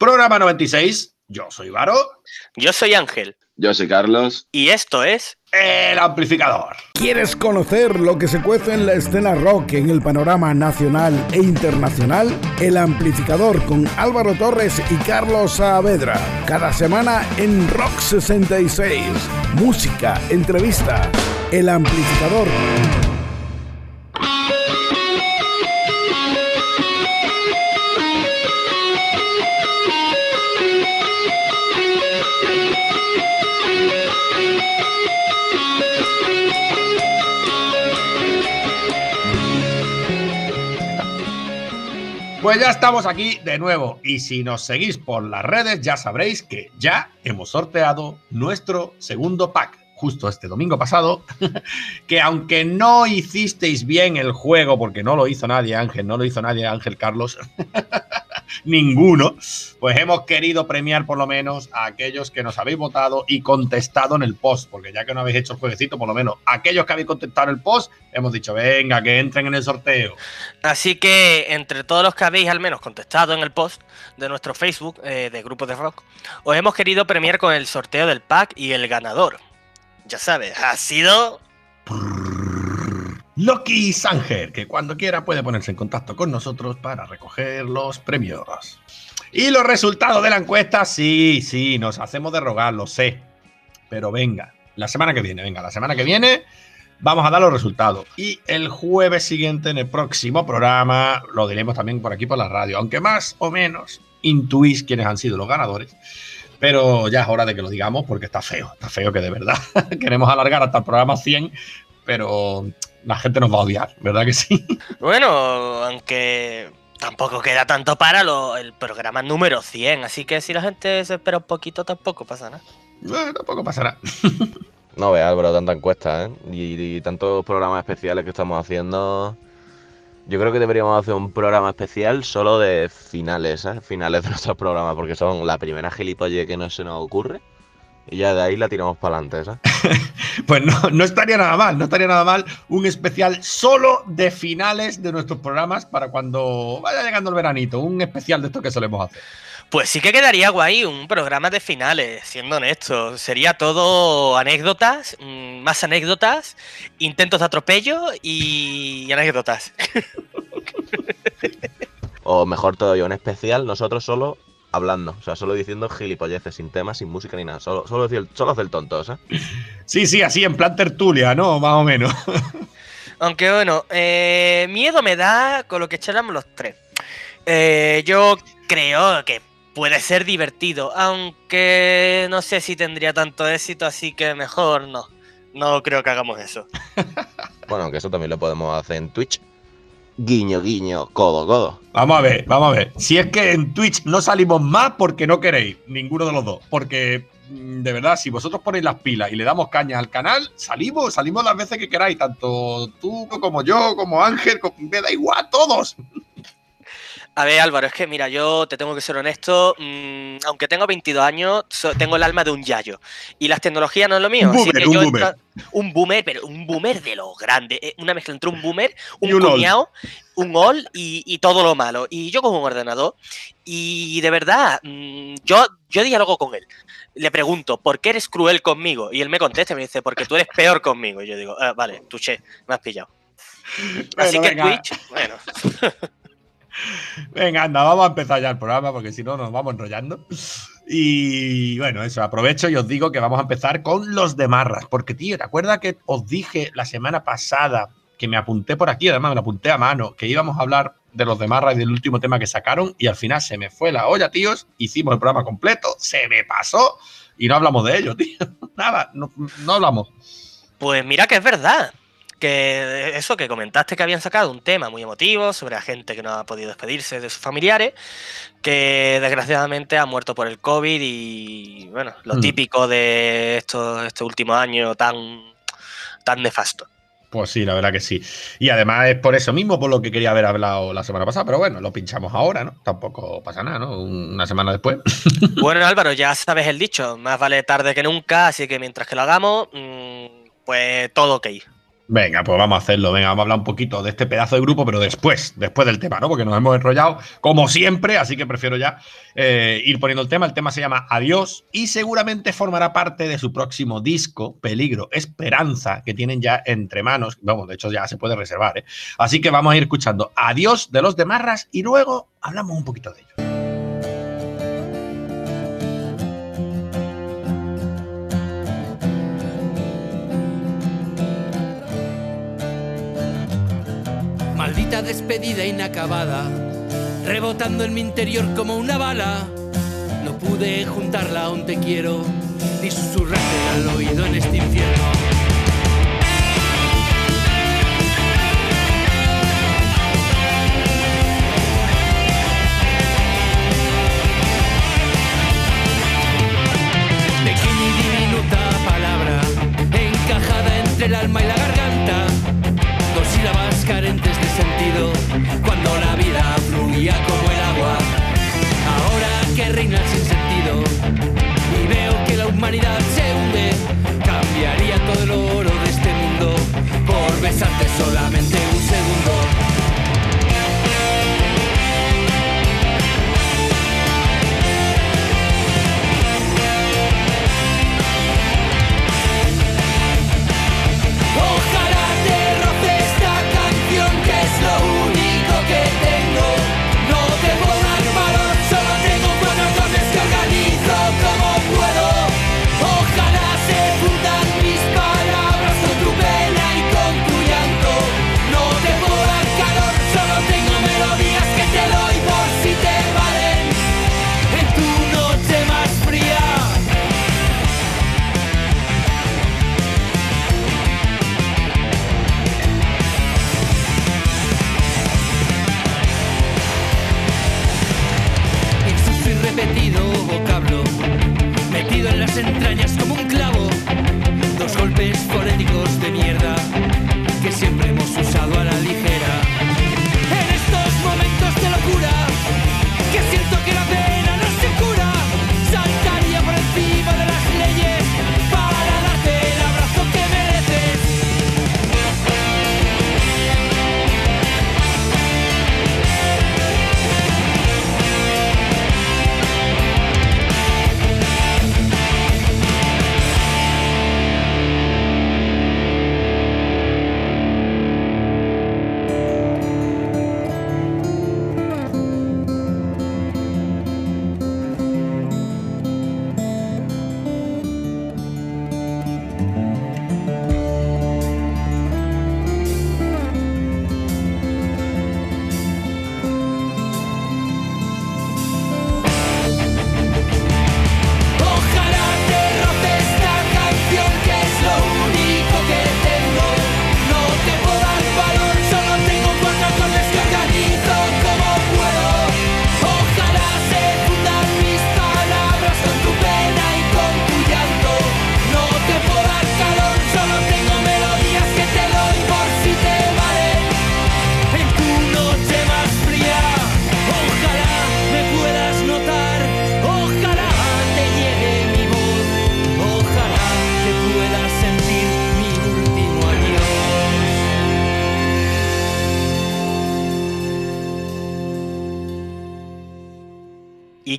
Programa 96. Yo soy Varo. Yo soy Ángel. Yo soy Carlos. Y esto es. El amplificador. ¿Quieres conocer lo que se cuece en la escena rock en el panorama nacional e internacional? El amplificador con Álvaro Torres y Carlos Saavedra. Cada semana en Rock 66. Música, entrevista. El amplificador. Pues ya estamos aquí de nuevo. Y si nos seguís por las redes ya sabréis que ya hemos sorteado nuestro segundo pack justo este domingo pasado, que aunque no hicisteis bien el juego, porque no lo hizo nadie Ángel, no lo hizo nadie Ángel Carlos, ninguno, pues hemos querido premiar por lo menos a aquellos que nos habéis votado y contestado en el post, porque ya que no habéis hecho el jueguecito, por lo menos aquellos que habéis contestado en el post, hemos dicho, venga, que entren en el sorteo. Así que entre todos los que habéis al menos contestado en el post de nuestro Facebook eh, de Grupo de Rock, os hemos querido premiar con el sorteo del pack y el ganador ya sabes, ha sido... Loki Sanger, que cuando quiera puede ponerse en contacto con nosotros para recoger los premios. Y los resultados de la encuesta, sí, sí, nos hacemos de rogar, lo sé. Pero venga, la semana que viene, venga, la semana que viene vamos a dar los resultados. Y el jueves siguiente, en el próximo programa, lo diremos también por aquí por la radio. Aunque más o menos intuís quiénes han sido los ganadores. Pero ya es hora de que lo digamos porque está feo, está feo que de verdad queremos alargar hasta el programa 100, pero la gente nos va a odiar, ¿verdad que sí? Bueno, aunque tampoco queda tanto para el programa número 100, así que si la gente se espera un poquito tampoco pasa nada. Tampoco pasará. no veas, Álvaro, tanta encuesta, ¿eh? y tantos programas especiales que estamos haciendo. Yo creo que deberíamos hacer un programa especial solo de finales, ¿eh? Finales de nuestros programas, porque son la primera gilipolle que no se nos ocurre. Y ya de ahí la tiramos para adelante, ¿sabes? pues no, no estaría nada mal, no estaría nada mal un especial solo de finales de nuestros programas para cuando vaya llegando el veranito, un especial de esto que solemos hacer. Pues sí que quedaría guay un programa de finales, siendo honesto. Sería todo anécdotas, mm, más anécdotas, intentos de atropello y anécdotas. o mejor todavía, un especial, nosotros solo hablando, o sea, solo diciendo gilipolleces, sin temas, sin música ni nada, solo, solo, solo hacer tontos, ¿eh? Sí, sí, así en plan tertulia, ¿no? Más o menos. Aunque bueno, eh, miedo me da con lo que echáramos los tres. Eh, yo creo que puede ser divertido, aunque no sé si tendría tanto éxito, así que mejor no. No creo que hagamos eso. bueno, aunque eso también lo podemos hacer en Twitch. Guiño, guiño, codo, codo. Vamos a ver, vamos a ver. Si es que en Twitch no salimos más porque no queréis, ninguno de los dos. Porque, mm, de verdad, si vosotros ponéis las pilas y le damos caña al canal, salimos, salimos las veces que queráis. Tanto tú como yo, como Ángel, me da igual, todos. A ver, Álvaro, es que mira, yo te tengo que ser honesto. Mm, aunque tengo 22 años, tengo el alma de un yayo. Y las tecnologías no es lo mío. Un boomer, un, boomer. un boomer. pero un boomer de los grandes. Eh, una mezcla entre un boomer, un, un un all y, todo lo malo. Y yo con un ordenador. Y de verdad, mm, yo, yo diálogo con él. Le pregunto, ¿por qué eres cruel conmigo? Y él me contesta y me dice, porque tú eres peor conmigo. Y yo digo, ah, vale, tuché, me has pillado. Así que Twitch, bueno. Venga, anda, vamos a empezar ya el programa porque si no nos vamos enrollando. Y bueno, eso, aprovecho y os digo que vamos a empezar con los de Marras. Porque, tío, ¿te acuerdas que os dije la semana pasada que me apunté por aquí, además me lo apunté a mano, que íbamos a hablar de los de Marras y del último tema que sacaron y al final se me fue la olla, tíos. Hicimos el programa completo, se me pasó y no hablamos de ello, tío. Nada, no, no hablamos. Pues mira que es verdad que eso que comentaste que habían sacado un tema muy emotivo sobre la gente que no ha podido despedirse de sus familiares, que desgraciadamente ha muerto por el COVID y bueno, lo hmm. típico de estos, este último año tan, tan nefasto. Pues sí, la verdad que sí. Y además es por eso mismo por lo que quería haber hablado la semana pasada, pero bueno, lo pinchamos ahora, ¿no? Tampoco pasa nada, ¿no? Una semana después. Bueno, Álvaro, ya sabes el dicho, más vale tarde que nunca, así que mientras que lo hagamos, mm, pues todo ok. Venga, pues vamos a hacerlo. Venga, vamos a hablar un poquito de este pedazo de grupo, pero después, después del tema, ¿no? Porque nos hemos enrollado como siempre, así que prefiero ya eh, ir poniendo el tema. El tema se llama Adiós y seguramente formará parte de su próximo disco, Peligro, Esperanza, que tienen ya entre manos. Vamos, de hecho ya se puede reservar, ¿eh? Así que vamos a ir escuchando Adiós de los de Marras y luego hablamos un poquito de ello. Despedida inacabada, rebotando en mi interior como una bala. No pude juntarla aún te quiero, ni susurrarte al oído en este infierno. Encajada entre el alma y la garganta. Dos sílabas carentes de sentido, cuando la vida fluía como el agua. Ahora que reina el sinsentido y veo que la humanidad se hunde, cambiaría todo el oro de este mundo por besarte solamente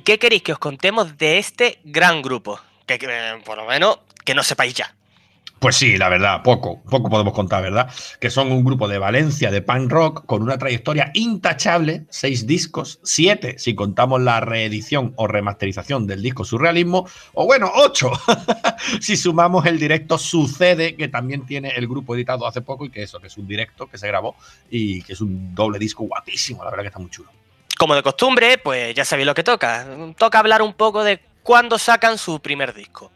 qué queréis que os contemos de este gran grupo? Que, que, eh, por lo menos que no sepáis ya. Pues sí, la verdad, poco, poco podemos contar, ¿verdad? Que son un grupo de Valencia de punk rock con una trayectoria intachable, seis discos, siete si contamos la reedición o remasterización del disco Surrealismo, o bueno, ocho si sumamos el directo Sucede, que también tiene el grupo editado hace poco y que eso, que es un directo que se grabó y que es un doble disco guapísimo, la verdad que está muy chulo. Como de costumbre, pues ya sabéis lo que toca. Toca hablar un poco de cuándo sacan su primer disco.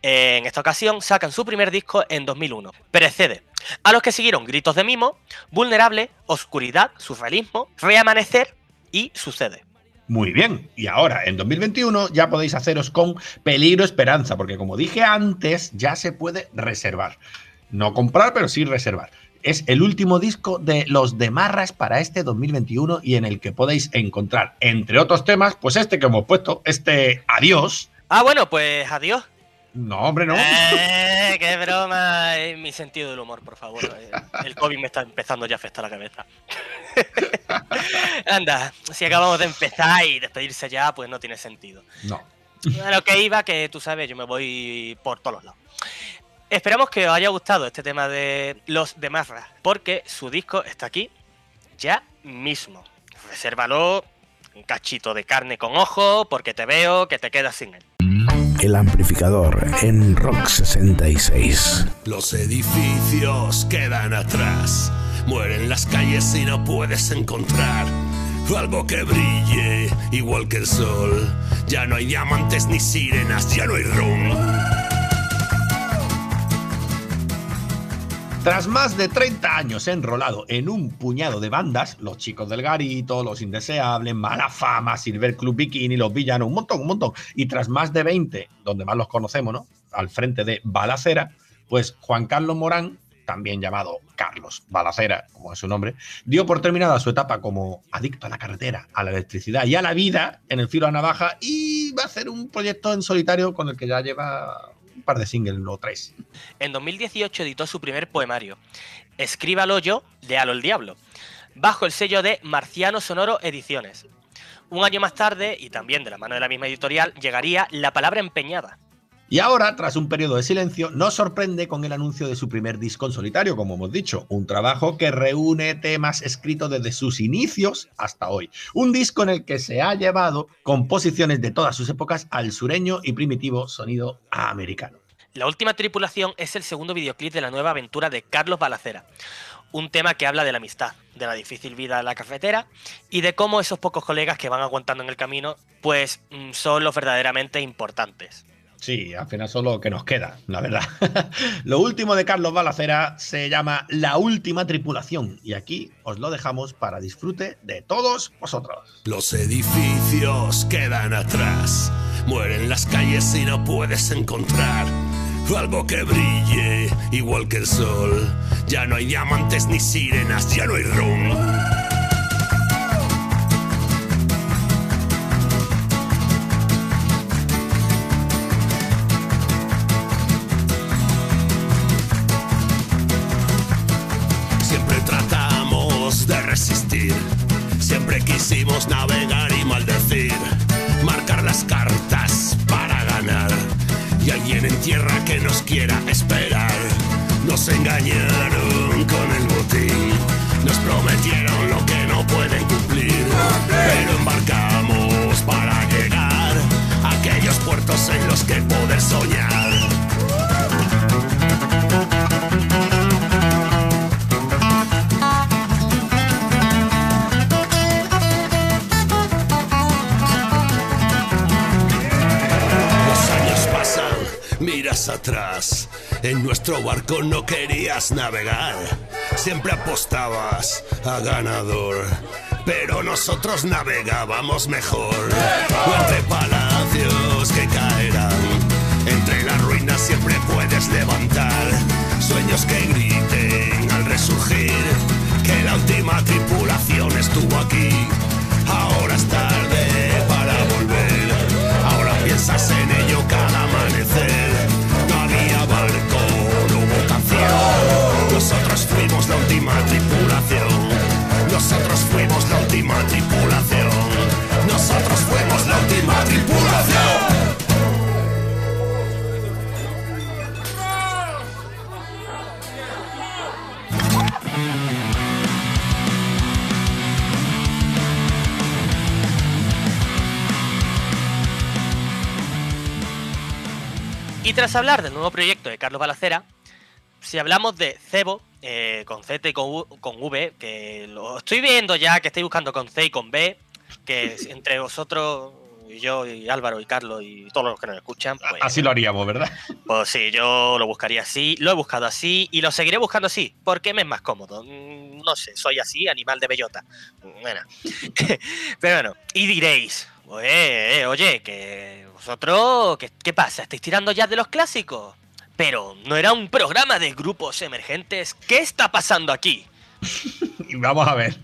En esta ocasión sacan su primer disco en 2001, Precede, a los que siguieron Gritos de Mimo, Vulnerable, Oscuridad, Surrealismo, Reamanecer y Sucede. Muy bien, y ahora en 2021 ya podéis haceros con Peligro Esperanza, porque como dije antes, ya se puede reservar. No comprar, pero sí reservar. Es el último disco de Los de Marras para este 2021 y en el que podéis encontrar, entre otros temas, pues este que hemos puesto, este Adiós. Ah, bueno, pues adiós. No, hombre, no. Eh, ¡Qué broma! Es mi sentido del humor, por favor. El COVID me está empezando ya a afectar la cabeza. Anda, si acabamos de empezar y despedirse ya, pues no tiene sentido. No. A lo que iba, que tú sabes, yo me voy por todos los lados. Esperamos que os haya gustado este tema de los de Marra, porque su disco está aquí ya mismo. Resérvalo, un cachito de carne con ojo, porque te veo que te quedas sin él. El amplificador en Rock 66. Los edificios quedan atrás, mueren las calles y no puedes encontrar algo que brille igual que el sol. Ya no hay diamantes ni sirenas, ya no hay ron. Tras más de 30 años enrolado en un puñado de bandas, los chicos del garito, los indeseables, mala fama, Silver Club Bikini, los villanos, un montón, un montón. Y tras más de 20, donde más los conocemos, ¿no? Al frente de Balacera, pues Juan Carlos Morán, también llamado Carlos Balacera, como es su nombre, dio por terminada su etapa como adicto a la carretera, a la electricidad y a la vida en el filo a navaja y va a hacer un proyecto en solitario con el que ya lleva par de singles o tres. En 2018 editó su primer poemario, Escríbalo yo, léalo el diablo, bajo el sello de Marciano Sonoro Ediciones. Un año más tarde, y también de la mano de la misma editorial, llegaría La Palabra Empeñada. Y ahora, tras un periodo de silencio, nos sorprende con el anuncio de su primer disco en solitario, como hemos dicho, un trabajo que reúne temas escritos desde sus inicios hasta hoy. Un disco en el que se ha llevado composiciones de todas sus épocas al sureño y primitivo sonido americano. La última tripulación es el segundo videoclip de la nueva aventura de Carlos Balacera. Un tema que habla de la amistad, de la difícil vida en la cafetera y de cómo esos pocos colegas que van aguantando en el camino, pues mm, son los verdaderamente importantes. Sí, al final son lo que nos queda, la verdad. lo último de Carlos Balacera se llama La Última Tripulación y aquí os lo dejamos para disfrute de todos vosotros. Los edificios quedan atrás, mueren las calles y no puedes encontrar algo que brille igual que el sol. Ya no hay diamantes ni sirenas, ya no hay ron. Siempre tratamos de resistir, siempre quisimos navegar y maldecir, marcar las cartas alguien en tierra que nos quiera esperar. Nos engañaron con el botín, nos prometieron lo que no pueden cumplir, pero embarcamos para llegar a aquellos puertos en los que poder soñar. Atrás. En nuestro barco no querías navegar. Siempre apostabas a ganador. Pero nosotros navegábamos mejor. Entre palacios que caerán. Entre las ruinas siempre puedes levantar. Sueños que griten al resurgir. Que la última tripulación estuvo aquí. Ahora es tarde para volver. Ahora piensas en ello cada amanecer. Fuimos la última tripulación. Nosotros fuimos la última tripulación. Nosotros fuimos la última tripulación. Y tras hablar del nuevo proyecto de Carlos Balacera, si hablamos de Cebo, eh, con Z y con, U- con V, que lo estoy viendo ya que estáis buscando con C y con B, que entre vosotros y yo y Álvaro y Carlos y todos los que nos escuchan, pues, Así lo haríamos, ¿verdad? pues sí, yo lo buscaría así, lo he buscado así y lo seguiré buscando así, porque me es más cómodo. Mm, No sé, soy así, animal de bellota. Bueno. Pero bueno, y diréis, oye, eh, oye, que vosotros, ¿qué, ¿qué pasa? ¿Estáis tirando ya de los clásicos? Pero no era un programa de grupos emergentes. ¿Qué está pasando aquí? Vamos a ver.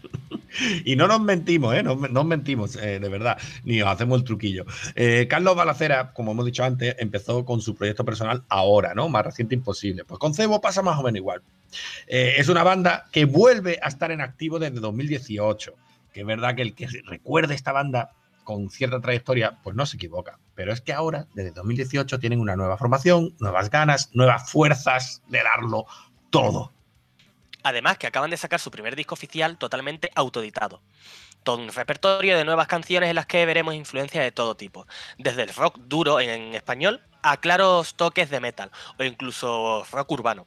Y no nos mentimos, ¿eh? No, no mentimos, eh, de verdad, ni os hacemos el truquillo. Eh, Carlos Balacera, como hemos dicho antes, empezó con su proyecto personal ahora, ¿no? Más reciente imposible. Pues con Cebo pasa más o menos igual. Eh, es una banda que vuelve a estar en activo desde 2018. Que es verdad que el que recuerde esta banda con cierta trayectoria, pues no se equivoca. Pero es que ahora, desde 2018, tienen una nueva formación, nuevas ganas, nuevas fuerzas de darlo todo. Además, que acaban de sacar su primer disco oficial totalmente autoeditado. Todo un repertorio de nuevas canciones en las que veremos influencias de todo tipo, desde el rock duro en español a claros toques de metal o incluso rock urbano.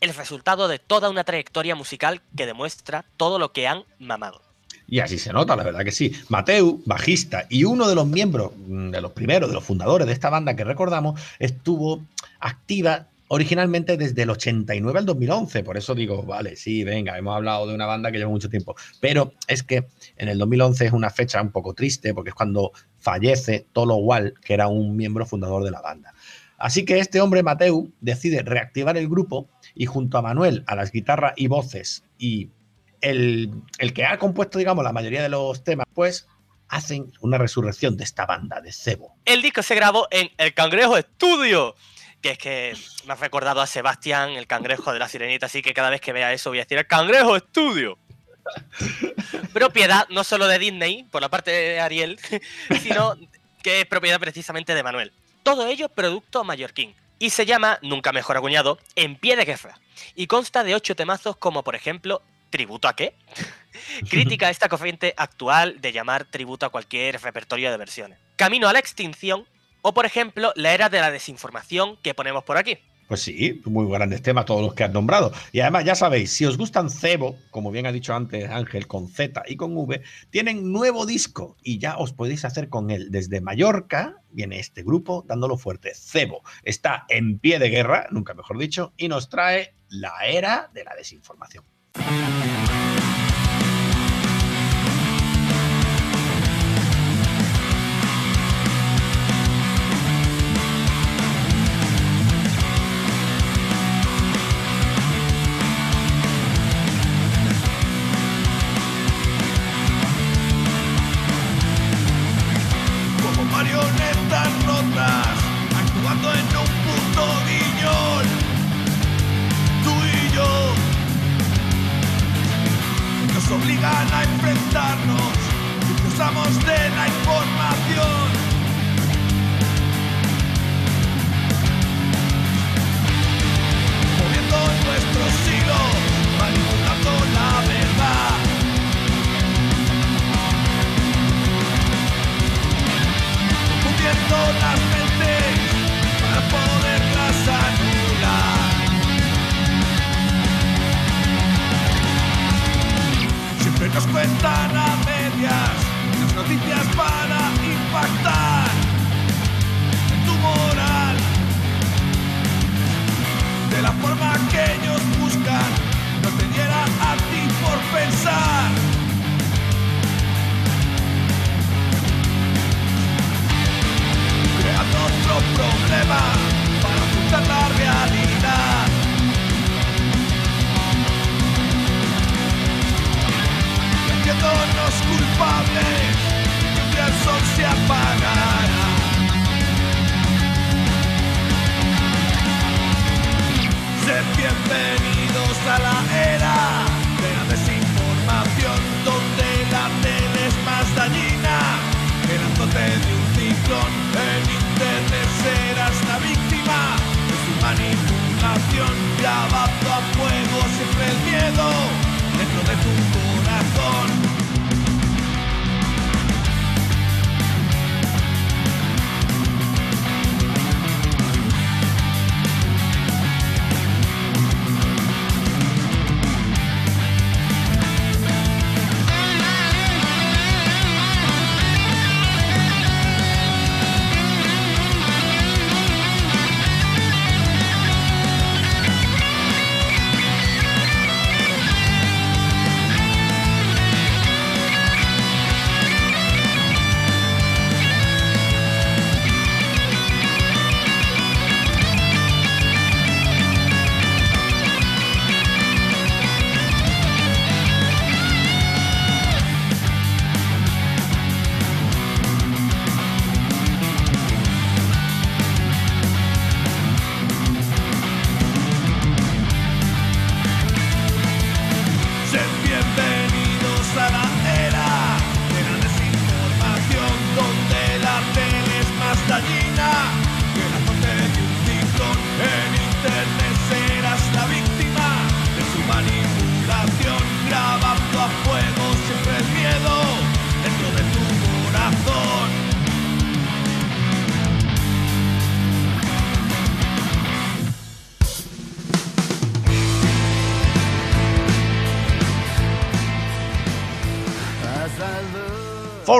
El resultado de toda una trayectoria musical que demuestra todo lo que han mamado. Y así se nota, la verdad que sí. Mateu, bajista y uno de los miembros, mm, de los primeros, de los fundadores de esta banda que recordamos, estuvo activa originalmente desde el 89 al 2011. Por eso digo, vale, sí, venga, hemos hablado de una banda que lleva mucho tiempo. Pero es que en el 2011 es una fecha un poco triste porque es cuando fallece Tolo Wall, que era un miembro fundador de la banda. Así que este hombre, Mateu, decide reactivar el grupo y junto a Manuel a las guitarras y voces y el, el que ha compuesto, digamos, la mayoría de los temas, pues hacen una resurrección de esta banda de Cebo. El disco se grabó en El Cangrejo Estudio, que es que me ha recordado a Sebastián, el cangrejo de la sirenita, así que cada vez que vea eso voy a decir El Cangrejo Estudio. propiedad no solo de Disney, por la parte de Ariel, sino que es propiedad precisamente de Manuel. Todo ello producto mallorquín. Y se llama, nunca mejor acuñado, En pie de guerra. Y consta de ocho temazos como por ejemplo ¿Tributo a qué? Crítica esta corriente actual de llamar tributo a cualquier repertorio de versiones. Camino a la extinción o, por ejemplo, la era de la desinformación que ponemos por aquí. Pues sí, muy grandes temas todos los que has nombrado. Y además, ya sabéis, si os gustan Cebo, como bien ha dicho antes Ángel, con Z y con V, tienen nuevo disco y ya os podéis hacer con él. Desde Mallorca viene este grupo dándolo fuerte. Cebo está en pie de guerra, nunca mejor dicho, y nos trae la era de la desinformación. Thank you. En internet serás la víctima de su manipulación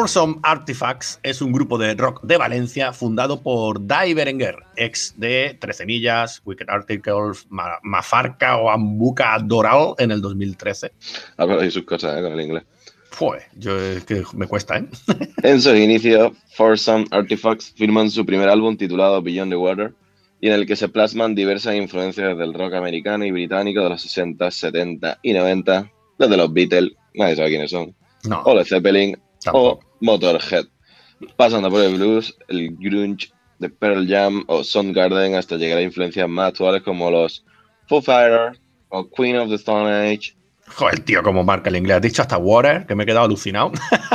Foursome Artifacts es un grupo de rock de Valencia fundado por Dai Berenguer, ex de Trece Millas, Wicked Articles, Ma- Mafarca o Ambuca Doral en el 2013. Habla de sus cosas, ¿eh? Con el inglés. Fue, yo es que me cuesta, ¿eh? En sus inicios, Foursome Artifacts firman su primer álbum titulado Beyond the Water y en el que se plasman diversas influencias del rock americano y británico de los 60, 70 y 90, desde los Beatles, nadie sabe quiénes son, No, o Led Zeppelin, o tampoco. Motorhead, pasando por el blues, el grunge de Pearl Jam o Soundgarden hasta llegar a influencias más actuales como los Foo Fighters o Queen of the Stone Age, Joder, tío, como marca el inglés. Has dicho hasta water, que me he quedado alucinado.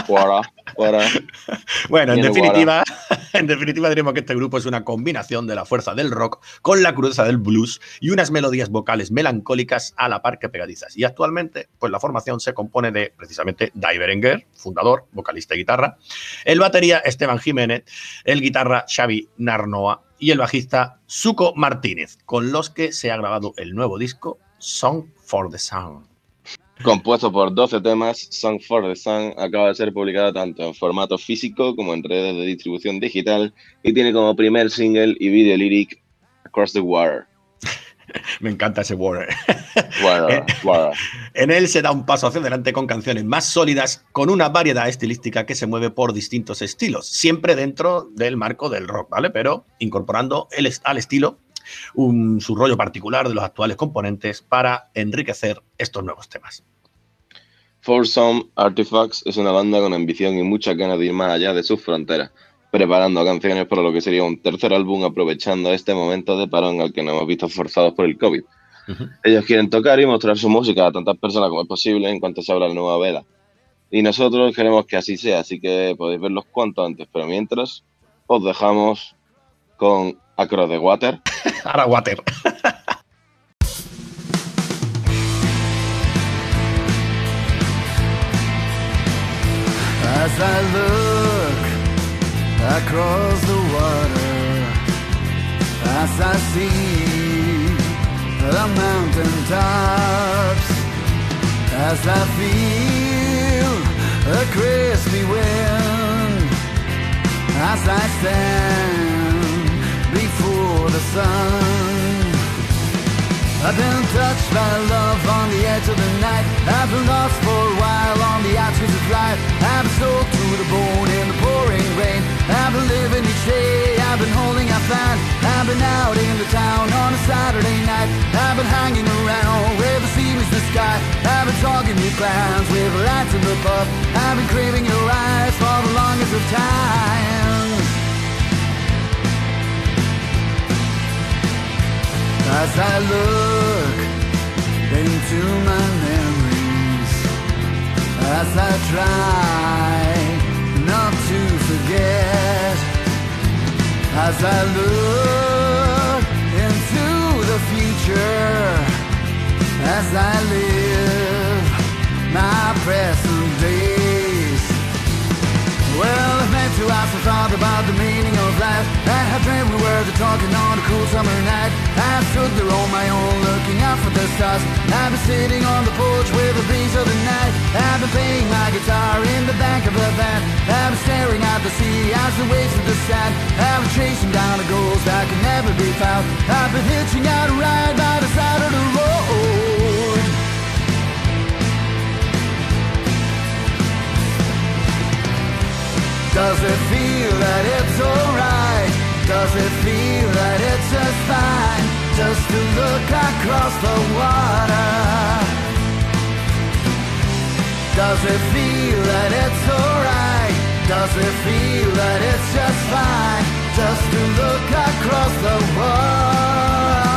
Wara, Wara. Bueno, en definitiva, en definitiva diremos que este grupo es una combinación de la fuerza del rock con la crudeza del blues y unas melodías vocales melancólicas a la par que pegadizas. Y actualmente, pues la formación se compone de precisamente Dai Berenguer, fundador, vocalista y guitarra, el batería Esteban Jiménez, el guitarra Xavi Narnoa y el bajista Suco Martínez, con los que se ha grabado el nuevo disco Song for the Sun. Compuesto por 12 temas, Song for the Sun acaba de ser publicada tanto en formato físico como en redes de distribución digital y tiene como primer single y video lyric Across the Water. Me encanta ese water. Water, water. En él se da un paso hacia adelante con canciones más sólidas, con una variedad estilística que se mueve por distintos estilos, siempre dentro del marco del rock, ¿vale? Pero incorporando el est- al estilo un, su rollo particular de los actuales componentes para enriquecer estos nuevos temas. Foursome Artifacts es una banda con ambición y muchas ganas de ir más allá de sus fronteras, preparando canciones para lo que sería un tercer álbum aprovechando este momento de parón al que nos hemos visto forzados por el COVID. Ellos quieren tocar y mostrar su música a tantas personas como es posible en cuanto se abra la nueva vela. Y nosotros queremos que así sea, así que podéis verlos cuanto antes. Pero mientras, os dejamos con Across the Water. Ahora water. As I look across the water, as I see the mountain tops, as I feel a crispy wind, as I stand before the sun. I've been touched by love on the edge of the night. I've been lost for a while on the outskirts of life. I've been soaked to the bone in the pouring rain. I've been living each day. I've been holding out fine. I've been out in the town on a Saturday night. I've been hanging around where the sea meets the sky. I've been talking to clowns with lights in the pub. I've been craving your eyes for the longest of times. As I look into my memories, as I try not to forget, as I look into the future, as I live my present days. Well, I've meant to ask my father about the meaning of life. I had dreamt we were the talking on a cool summer night. I stood there on my own, looking out for the stars. I've been sitting on the porch with the breeze of the night. I've been playing my guitar in the back of the van. I've been staring at the sea as the waves of the sand. I've been chasing down a ghost that can never be found. I've been hitching out a ride by the side of the road. Does it feel that it's alright? Does it feel that it's just fine? Just to look across the water. Does it feel that it's alright? Does it feel that it's just fine? Just to look across the water.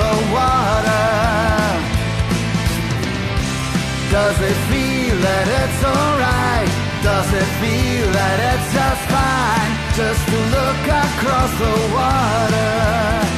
The water? Does it feel that it's alright? Does it feel that it's just fine just to look across the water?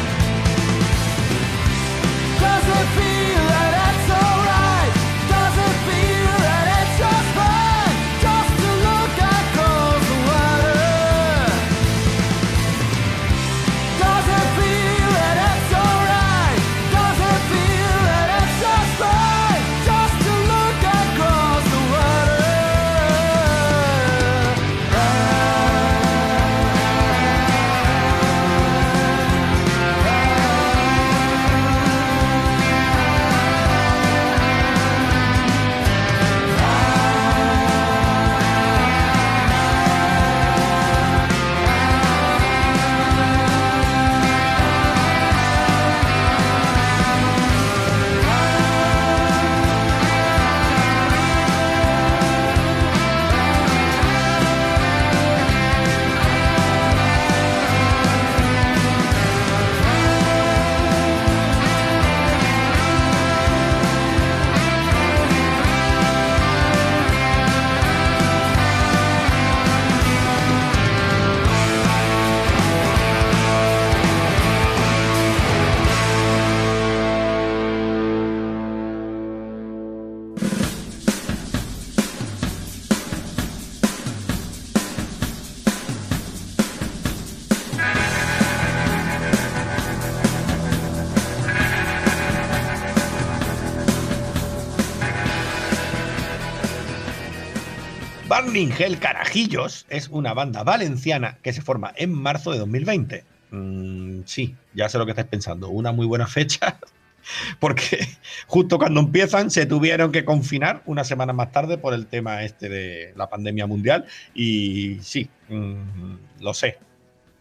Burning Carajillos es una banda valenciana que se forma en marzo de 2020. Mm, sí, ya sé lo que estáis pensando. Una muy buena fecha. Porque justo cuando empiezan se tuvieron que confinar una semana más tarde por el tema este de la pandemia mundial. Y sí, mm, lo sé.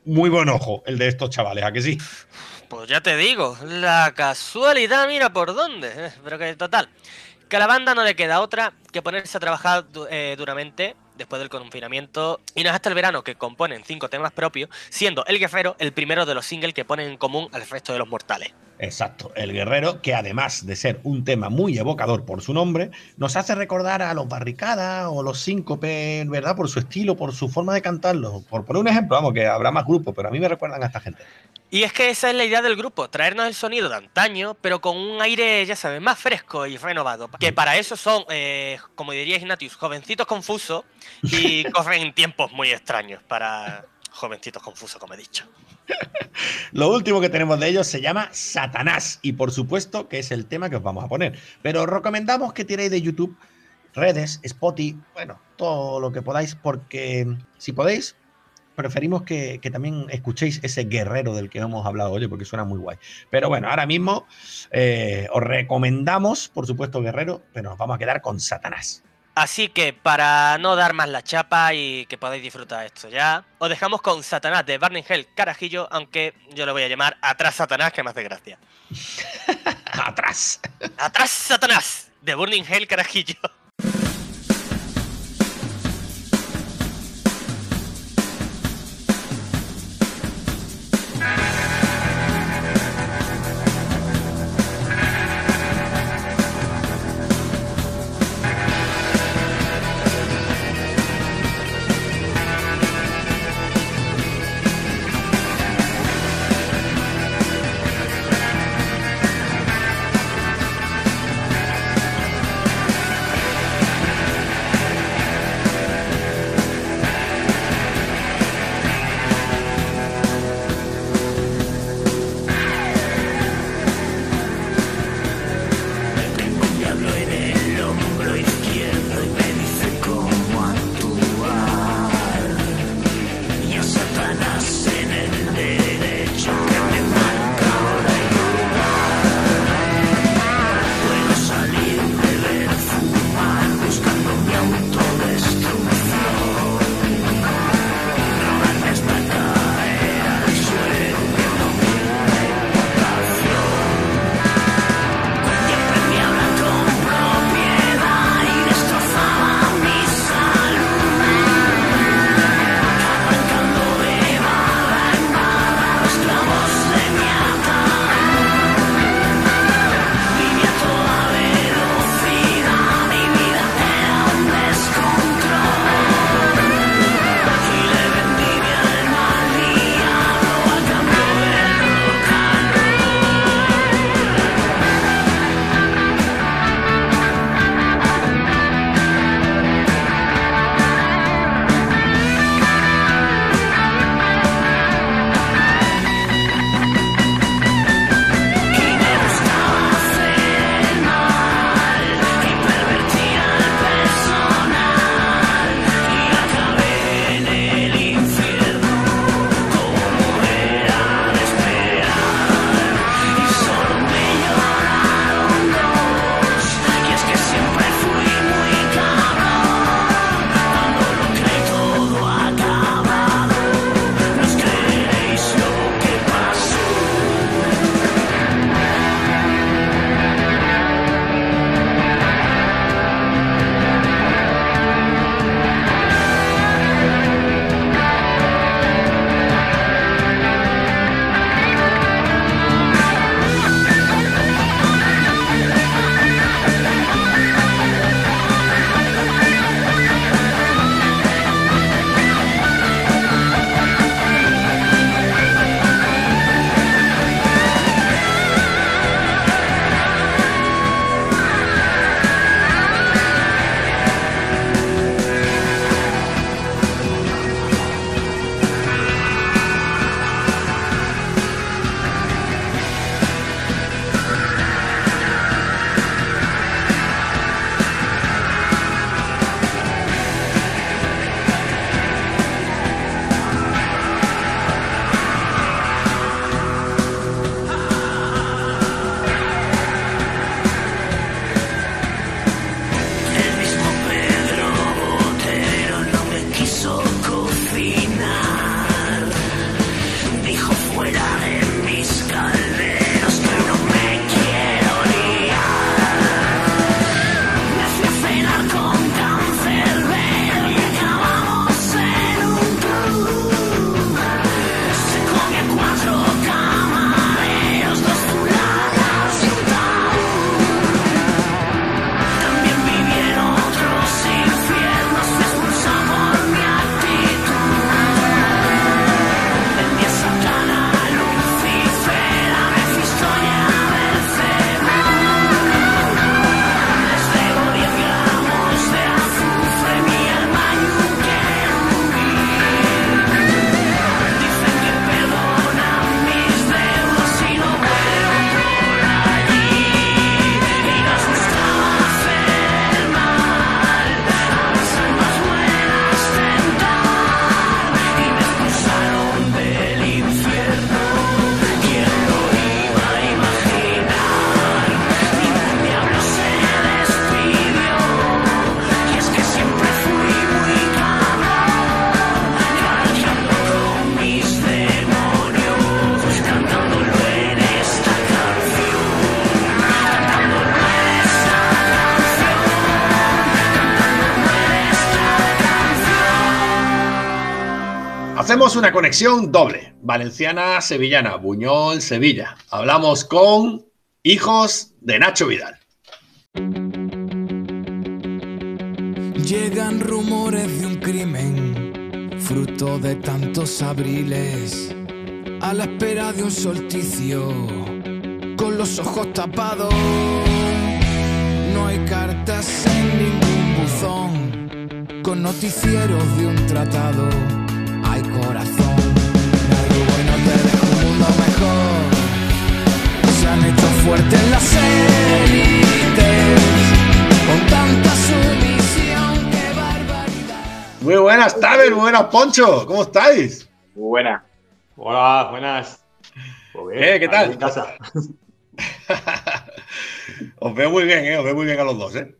Muy buen ojo el de estos chavales, ¿a que sí? Pues ya te digo, la casualidad, mira por dónde. eh, Pero que total, que a la banda no le queda otra que ponerse a trabajar eh, duramente después del confinamiento. Y no es hasta el verano que componen cinco temas propios, siendo El Guerrero el primero de los singles que ponen en común al resto de los mortales. Exacto, el guerrero, que además de ser un tema muy evocador por su nombre, nos hace recordar a los barricadas o los síncope, ¿verdad? Por su estilo, por su forma de cantarlo. Por poner un ejemplo, vamos, que habrá más grupos, pero a mí me recuerdan a esta gente. Y es que esa es la idea del grupo, traernos el sonido de antaño, pero con un aire, ya sabes, más fresco y renovado. Que para eso son, eh, como diría Ignatius, jovencitos confusos y corren tiempos muy extraños para jovencitos confusos, como he dicho. Lo último que tenemos de ellos se llama Satanás y por supuesto que es el tema que os vamos a poner. Pero os recomendamos que tiréis de YouTube, redes, Spotify, bueno, todo lo que podáis porque si podéis, preferimos que, también escuchéis ese guerrero del que hemos hablado hoy porque suena muy guay. Pero bueno, ahora mismo eh, os recomendamos, por supuesto, guerrero, pero nos vamos a quedar con Satanás. Así que para no dar más la chapa y que podáis disfrutar esto ya, os dejamos con Satanás de Burning Hell Carajillo, aunque yo lo voy a llamar Atrás Satanás, que me hace gracia. ¡Atrás! Atrás Satanás de Burning Hell Carajillo. Una conexión doble, valenciana-sevillana, Buñol-Sevilla. Hablamos con hijos de Nacho Vidal. Llegan rumores de un crimen, fruto de tantos abriles, a la espera de un solsticio, con los ojos tapados. No hay cartas en ningún buzón, con noticieros de un tratado. Se han hecho fuertes las élites, con tanta sumisión, qué barbaridad. Muy buenas, Taber, muy buenas, Poncho. ¿Cómo estáis? Muy buena. Hola, buenas. Pues bien, Eh, ¿qué tal? En casa. Os veo muy bien, ¿eh? Os veo muy bien a los dos, ¿eh?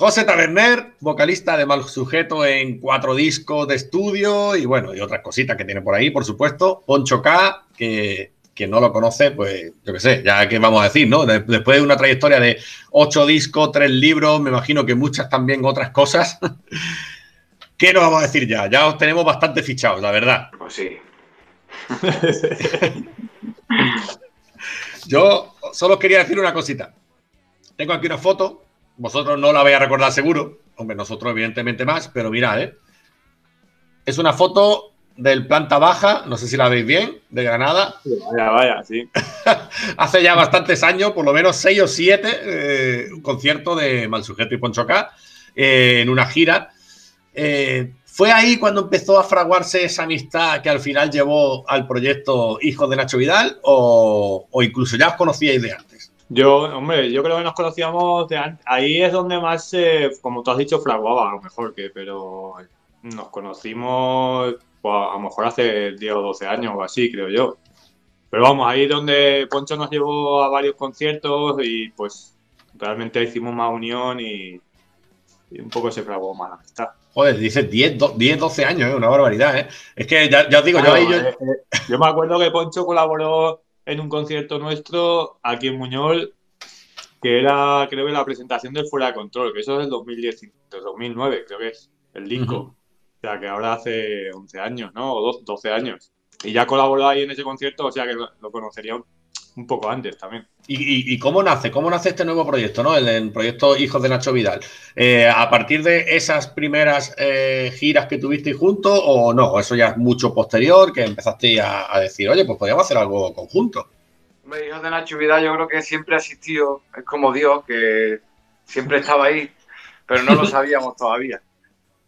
José Taberner, vocalista de Mal Sujeto en cuatro discos de estudio y bueno, y otras cositas que tiene por ahí, por supuesto. Poncho K, que quien no lo conoce, pues yo qué sé, ya que vamos a decir, ¿no? De- Después de una trayectoria de ocho discos, tres libros, me imagino que muchas también otras cosas. ¿Qué nos vamos a decir ya? Ya os tenemos bastante fichados, la verdad. Pues sí. Yo solo quería decir una cosita. Tengo aquí una foto. Vosotros no la vais a recordar seguro. Hombre, nosotros evidentemente más, pero mirad, ¿eh? Es una foto del planta baja, no sé si la veis bien, de Granada. Vaya, vaya, sí. Hace ya bastantes años, por lo menos seis o siete, eh, un concierto de Malsujeto y Poncho K eh, en una gira. Eh, ¿Fue ahí cuando empezó a fraguarse esa amistad que al final llevó al proyecto Hijos de Nacho Vidal? ¿O, o incluso ya os conocíais de antes? Yo, hombre, yo creo que nos conocíamos de antes. Ahí es donde más, eh, como tú has dicho, fraguaba a lo mejor que, pero nos conocimos pues, a lo mejor hace 10 o 12 años o así, creo yo. Pero vamos, ahí donde Poncho nos llevó a varios conciertos y pues realmente hicimos más unión y, y un poco se fraguó más la amistad. Joder, dices 10, do- 10 12 años, ¿eh? una barbaridad, ¿eh? Es que ya, ya os digo, yo Claro, ahí yo- eh, eh, yo me acuerdo que Poncho colaboró en un concierto nuestro aquí en Muñol, que era, creo que la presentación del Fuera de Control, que eso es del 2010, del 2009, creo que es el disco. Ujú. O sea, que ahora hace 11 años, ¿no? O 12, 12 años. Y ya colaboró ahí en ese concierto, o sea que lo, lo conocería un, poco antes también. ¿Y, y- y cómo nace? ¿Cómo nace este nuevo proyecto, ¿no? El, el proyecto Hijos de Nacho Vidal. Eh, ¿A partir de esas primeras eh, giras que tuvisteis juntos o no? ¿Eso ya es mucho posterior que empezasteis a, a decir, oye, pues podríamos hacer algo conjunto? Hombre, Hijos de Nacho Vidal yo creo que siempre ha existido, es como Dios, que siempre estaba ahí, pero no lo sabíamos todavía.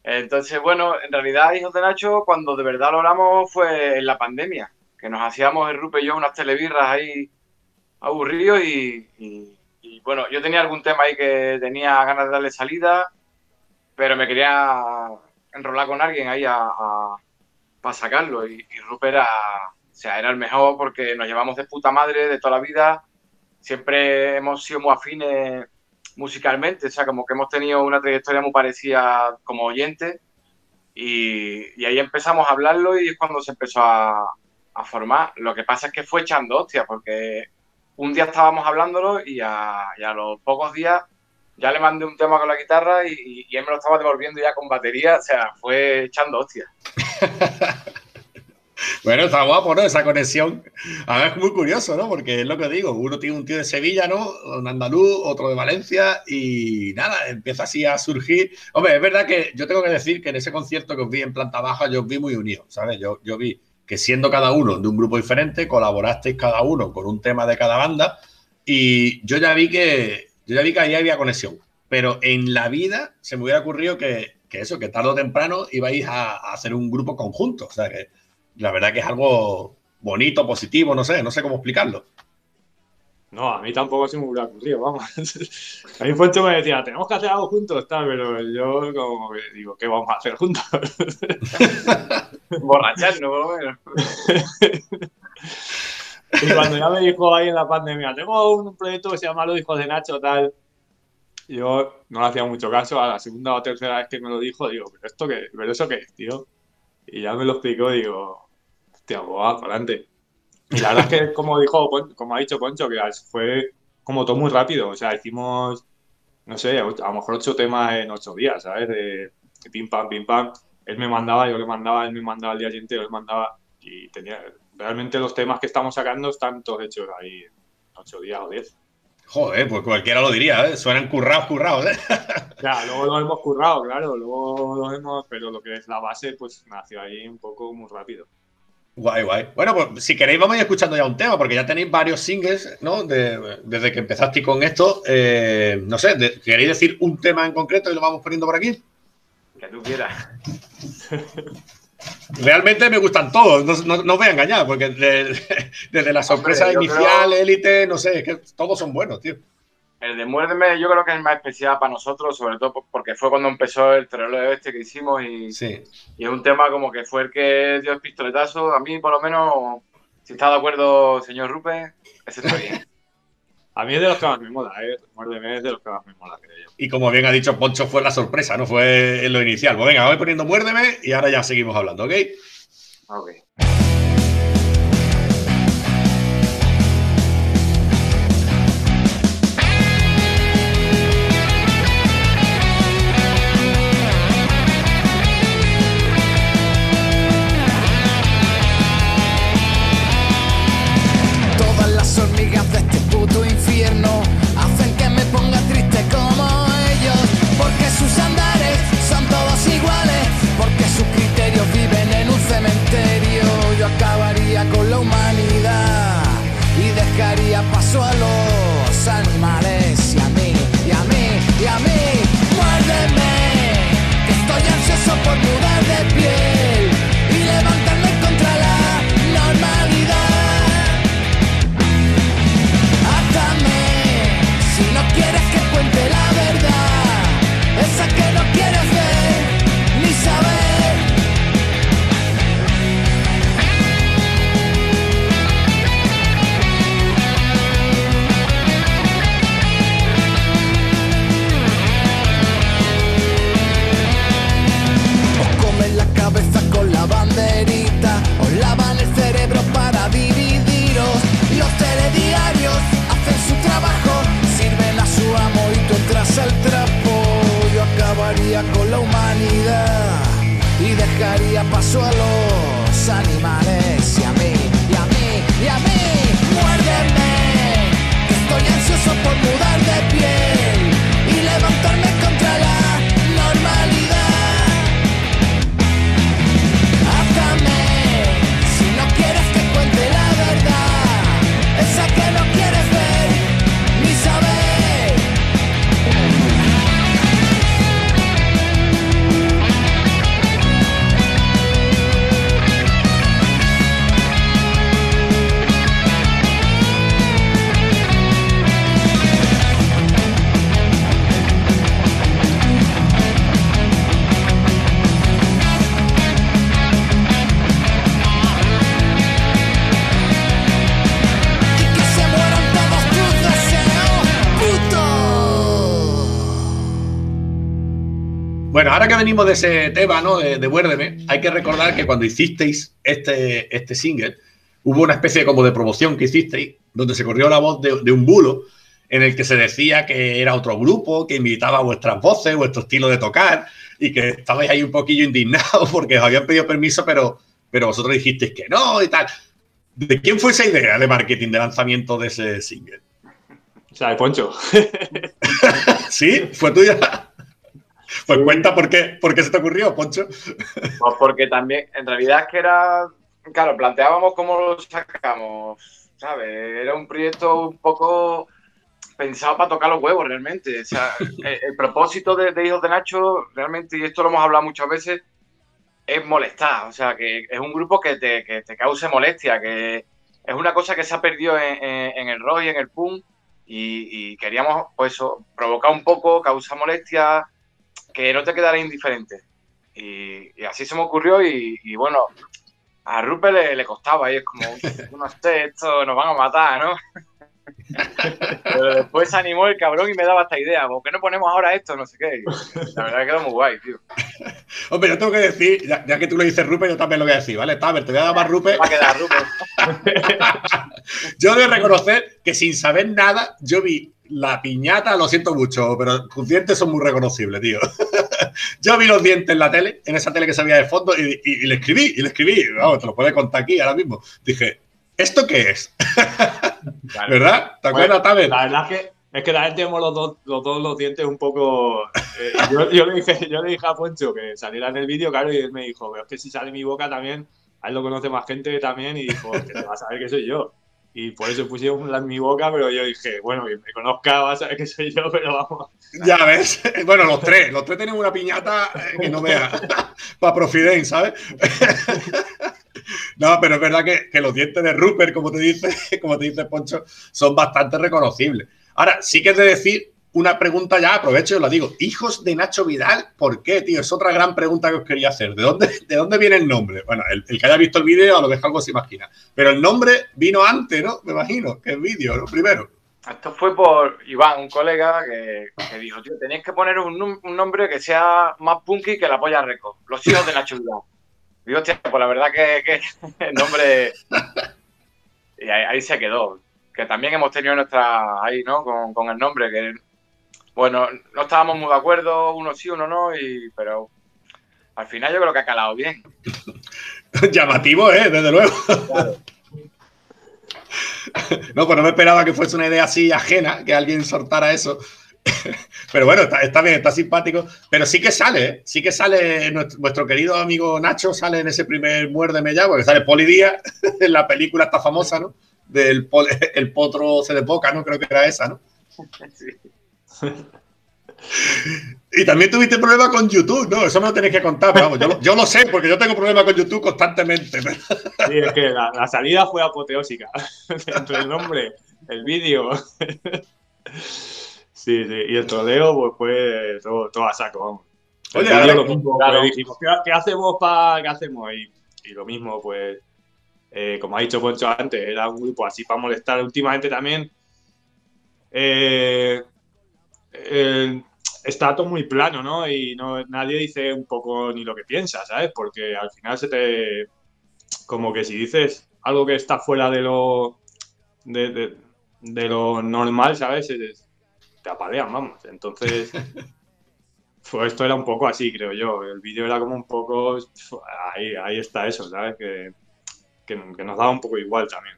Entonces, bueno, en realidad Hijos de Nacho, cuando de verdad lo hablamos fue en la pandemia, que nos hacíamos el Rupe y yo unas telebirras ahí aburridos y, bueno, yo tenía algún tema ahí que tenía ganas de darle salida, pero me quería enrolar con alguien ahí a, para sacarlo. Y, y Rupe era, o sea, era el mejor porque nos llevamos de puta madre de toda la vida, siempre hemos sido muy afines musicalmente, o sea, como que hemos tenido una trayectoria muy parecida como oyentes y, ahí empezamos a hablarlo y es cuando se empezó a, a formar. Lo que pasa es que fue echando hostia porque un día estábamos hablándolo y a, y a los pocos días ya le mandé un tema con la guitarra y, y- él me lo estaba devolviendo ya con batería, o sea, fue echando hostia. Bueno, está guapo, ¿no? Esa conexión. A ver, es muy curioso, ¿no? Porque es lo que digo, uno tiene un tío de Sevilla, ¿no? Un andaluz, otro de Valencia y nada, empieza así a surgir. Hombre, es verdad que yo tengo que decir que en ese concierto que os vi en planta baja, yo os vi muy unidos, ¿sabes? Yo, yo vi que siendo cada uno de un grupo diferente, colaborasteis cada uno con un tema de cada banda y yo ya vi que, yo ya vi que ahí había conexión. Pero en la vida se me hubiera ocurrido que, que eso, que tarde o temprano ibais a, a hacer un grupo conjunto. O sea que la verdad que es algo bonito, positivo, no sé, no sé cómo explicarlo. No, a mí tampoco se me hubiera ocurrido, vamos. A mí Poncho me decía, tenemos que hacer algo juntos, tal, pero yo como que digo, ¿qué vamos a hacer juntos? Borracharnos, por lo menos. Y cuando ya me dijo ahí en la pandemia, tengo un proyecto que se llama Los Hijos de Nacho, tal, yo no le hacía mucho caso. A la segunda o tercera vez que me lo dijo, digo, ¿pero esto qué? ¿Pero eso qué es, tío? Y ya me lo explicó, digo, hostia, pues va, para adelante. Y la verdad es que, como dijo, como ha dicho Poncho, que fue como todo muy rápido. O sea, hicimos, no sé, a lo mejor ocho temas en ocho días, ¿sabes? De, de pim pam, pim pam. él me mandaba, yo le mandaba, él me mandaba al día siguiente, yo le mandaba y tenía, realmente los temas que estamos sacando están todos hechos ahí en ocho días o diez. Joder, pues cualquiera lo diría, ¿eh? Suenan currados, currados, ¿eh? Claro, luego lo hemos currado, claro, luego lo hemos, pero lo que es la base, pues nació ahí un poco muy rápido. Guay, guay. Bueno, pues si queréis vamos a ir escuchando ya un tema, porque ya tenéis varios singles, ¿no? De- desde que empezasteis con esto. Eh, no sé, de- ¿queréis decir un tema en concreto y lo vamos poniendo por aquí? Que tú quieras. Realmente me gustan todos, no, no- no os voy a engañar, porque de- desde la sorpresa inicial, creo- élite, no sé, es que todos son buenos, tío. El de Muérdeme yo creo que es el más especial para nosotros, sobre todo por- porque fue cuando empezó el troleo este que hicimos y, Sí. y es un tema como que fue el que dio el pistoletazo. A mí, por lo menos, si está de acuerdo, señor Rupe, ese está bien. A mí es de los que más me mola, ¿eh? Muérdeme es de los que más me mola, creo yo. Y como bien ha dicho Poncho, fue la sorpresa, no fue en lo inicial. Pues venga, voy poniendo muérdeme y ahora ya seguimos hablando, ¿ok? Ok. Venimos de ese tema, ¿no? De, de hay que recordar que cuando hicisteis este, este single, hubo una especie como de promoción que hicisteis, donde se corrió la voz de, de un bulo, en el que se decía que era otro grupo, que imitaba vuestras voces, vuestro estilo de tocar, y que estabais ahí un poquillo indignados porque os habían pedido permiso, pero, pero vosotros dijisteis que no y tal. ¿De quién fue esa idea de marketing de lanzamiento de ese single? O sea, de Poncho. ¿Sí? ¿Fue tuya? Pues cuenta por qué, por qué se te ocurrió, Poncho. Pues porque también, en realidad es que era, claro, planteábamos cómo lo sacamos, ¿sabes? Era un proyecto un poco pensado para tocar los huevos realmente. O sea, el, el propósito de, de Hijos de Nacho, realmente, y esto lo hemos hablado muchas veces, es molestar. O sea, que es un grupo que te, que te cause molestia, que es una cosa que se ha perdido en, en- en el rock y en el punk. Y, y queríamos, pues provocar un poco, causar molestia, que no te quedara indiferente. Y, y así se me ocurrió y, y bueno, a Rupert le, le costaba y es como, no sé, esto nos van a matar, ¿no? Pero después se animó el cabrón y me daba esta idea, ¿por qué no ponemos ahora esto? No sé qué. La verdad que quedó muy guay, tío. Hombre, yo tengo que decir, ya, ya que tú lo dices Rupert, yo también lo voy a decir, ¿vale? Taber, te voy a dar más Rupert. Va a quedar Rupert. Yo debo reconocer que sin saber nada, yo vi la piñata, lo siento mucho, pero tus dientes son muy reconocibles, tío. Yo vi los dientes en la tele, en esa tele que se veía de fondo, y, y- y le escribí, y le escribí. Vamos, te lo puedes contar aquí ahora mismo. Dije, ¿esto qué es? Claro. ¿Verdad? ¿Te Bueno, acuerdas? La verdad es que, es que también tenemos los dos, los dos los dientes un poco. eh, yo, yo le dije, yo le dije a Poncho que saliera en el vídeo, claro, y él me dijo, pero es que si sale mi boca también, a él lo conoce más gente también, y dijo, que te vas a saber que soy yo. Y por eso pusieron la en mi boca, pero yo dije, bueno, quien me conozca va a saber que soy yo, pero vamos. Ya ves. Bueno, los tres. Los tres tienen una piñata eh, que no vea. Para Profiden, ¿sabes? No, pero es verdad que, que los dientes de Rupert, como te dice, como te dice Poncho, son bastante reconocibles. Ahora, sí que es de decir una pregunta ya, aprovecho y os la digo. ¿Hijos de Nacho Vidal? ¿Por qué, tío? Es otra gran pregunta que os quería hacer. ¿De dónde, de dónde viene el nombre? Bueno, el, que haya visto el vídeo a lo mejor algo se imagina. Pero el nombre vino antes, ¿no? Me imagino, que el vídeo, ¿no? Primero. Esto fue por Iván, un colega que, que dijo, tío, tenéis que poner un, un nombre que sea más punky que la polla record. Los hijos de Nacho Vidal. Digo, hostia, pues la verdad que, que el nombre... Y ahí, ahí se quedó. Que también hemos tenido nuestra... Ahí, ¿no? Con, con el nombre, que... Bueno, no estábamos muy de acuerdo, uno sí, uno no, y, pero al final yo creo que ha calado bien. Llamativo, ¿eh? Desde luego. No, pues no me esperaba que fuese una idea así ajena, que alguien soltara eso. Pero bueno, está, está bien, está simpático. Pero sí que sale, ¿eh? sí que sale nuestro, vuestro querido amigo Nacho, sale en ese primer Muérdeme ya, porque sale Poli Díaz en la película esta famosa, ¿no? Del pol- El potro se de poca, ¿no? Creo que era esa, ¿no? Y también tuviste problemas con YouTube, ¿no? Eso me lo tenéis que contar, pero vamos, yo, lo- yo lo sé, porque yo tengo problemas con YouTube constantemente. Sí, es que la, la salida fue apoteósica. Entre el nombre, el vídeo. Sí, sí, y el troleo, pues fue todo, todo a saco, vamos. Oye, vídeo ahora- lo mismo, claro. pues, dijimos, ¿qué, qué hacemos para qué hacemos? Y, y lo mismo, pues, eh, como ha dicho Poncho antes, era un grupo así para molestar. Últimamente también eh, eh, está todo muy plano, ¿no? Y no, nadie dice un poco ni lo que piensa, ¿sabes? Porque al final se te. Como que si dices algo que está fuera de lo. de, de- de lo normal, ¿sabes? Te, apalean, vamos. Entonces. Pues esto era un poco así, creo yo. El vídeo era como un poco. Ahí, ahí está eso, ¿sabes? Que, que, que nos daba un poco igual también.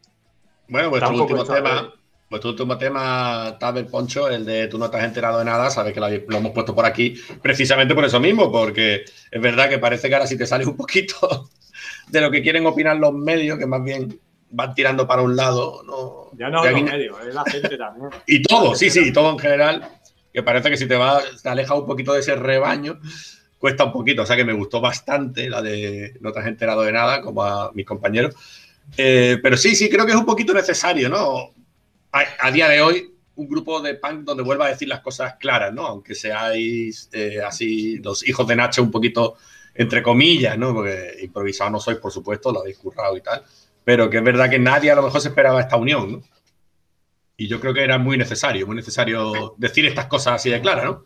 Bueno, vuestro Tampoco último tema, bien. Vuestro último tema, Tabel Poncho, el de tú no te has enterado de nada, sabes que lo, hemos puesto por aquí precisamente por eso mismo, porque es verdad que parece que ahora si te sale un poquito de lo que quieren opinar los medios, que más bien van tirando para un lado, no. Ya no los medios, es la gente también. Y todo, sí, sí, todo en general, que parece que si te vas, te alejas un poquito de ese rebaño, cuesta un poquito. O sea que me gustó bastante la de no te has enterado de nada, como a mis compañeros. Eh, pero sí, sí, creo que es un poquito necesario, ¿no? A, día de hoy, un grupo de punk donde vuelva a decir las cosas claras, ¿no? Aunque seáis eh, así los hijos de Nacho un poquito entre comillas, ¿no? Porque improvisado no sois, por supuesto, lo habéis currado y tal. Pero que es verdad que nadie a lo mejor se esperaba esta unión, ¿no? Y yo creo que era muy necesario, muy necesario decir estas cosas así de claras, ¿no?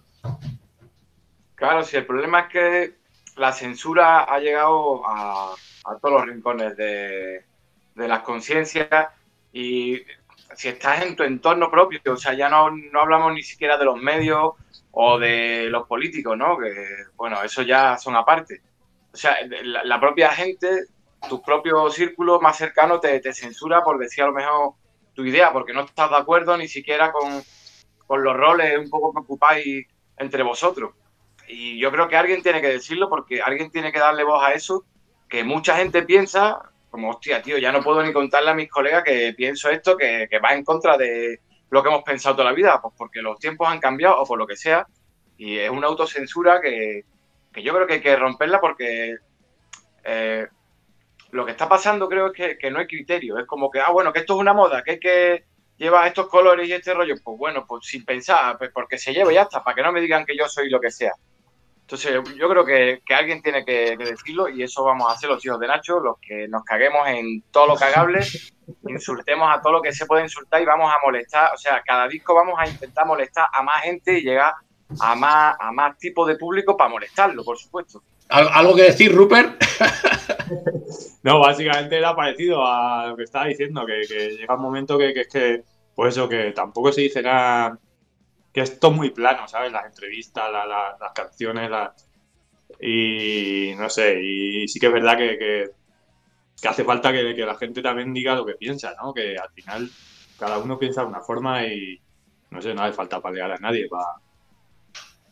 Claro, sí, el problema es que la censura ha llegado a, todos los rincones de las conciencias y si estás en tu entorno propio, o sea, ya no, no hablamos ni siquiera de los medios o de los políticos, ¿no? Que, bueno, eso ya son aparte. O sea, la, propia gente, tu propio círculo más cercano te, te censura por decir a lo mejor tu idea, porque no estás de acuerdo ni siquiera con, con los roles un poco que ocupáis entre vosotros. Y yo creo que alguien tiene que decirlo porque alguien tiene que darle voz a eso, que mucha gente piensa, como, hostia, tío, ya no puedo ni contarle a mis colegas que pienso esto, que, va en contra de lo que hemos pensado toda la vida, pues porque los tiempos han cambiado o por lo que sea. Y es una autocensura que, que yo creo que hay que romperla porque eh, lo que está pasando creo es que, no hay criterio. Es como que, ah, bueno, que esto es una moda, que hay que llevar estos colores y este rollo. Pues bueno, pues sin pensar, pues porque se lleva y ya está, para que no me digan que yo soy lo que sea. Entonces, yo creo que, que alguien tiene que, que decirlo y eso vamos a hacer los hijos de Nacho, los que nos caguemos en todo lo cagable, insultemos a todo lo que se puede insultar y vamos a molestar. O sea, cada disco vamos a intentar molestar a más gente y llegar a más, a más tipo de público para molestarlo, por supuesto. ¿Al- ¿Algo que decir, Rupert? No, básicamente era parecido a lo que estaba diciendo, que, que llega un momento que, que es que, pues eso, que tampoco se dice nada, que esto es muy plano, ¿sabes? Las entrevistas, la- la- las canciones, la- Y no sé, y sí que es verdad que, que- que hace falta que, que la gente también diga lo que piensa, ¿no? Que al final cada uno piensa de una forma y no sé, no hace falta palear a nadie para...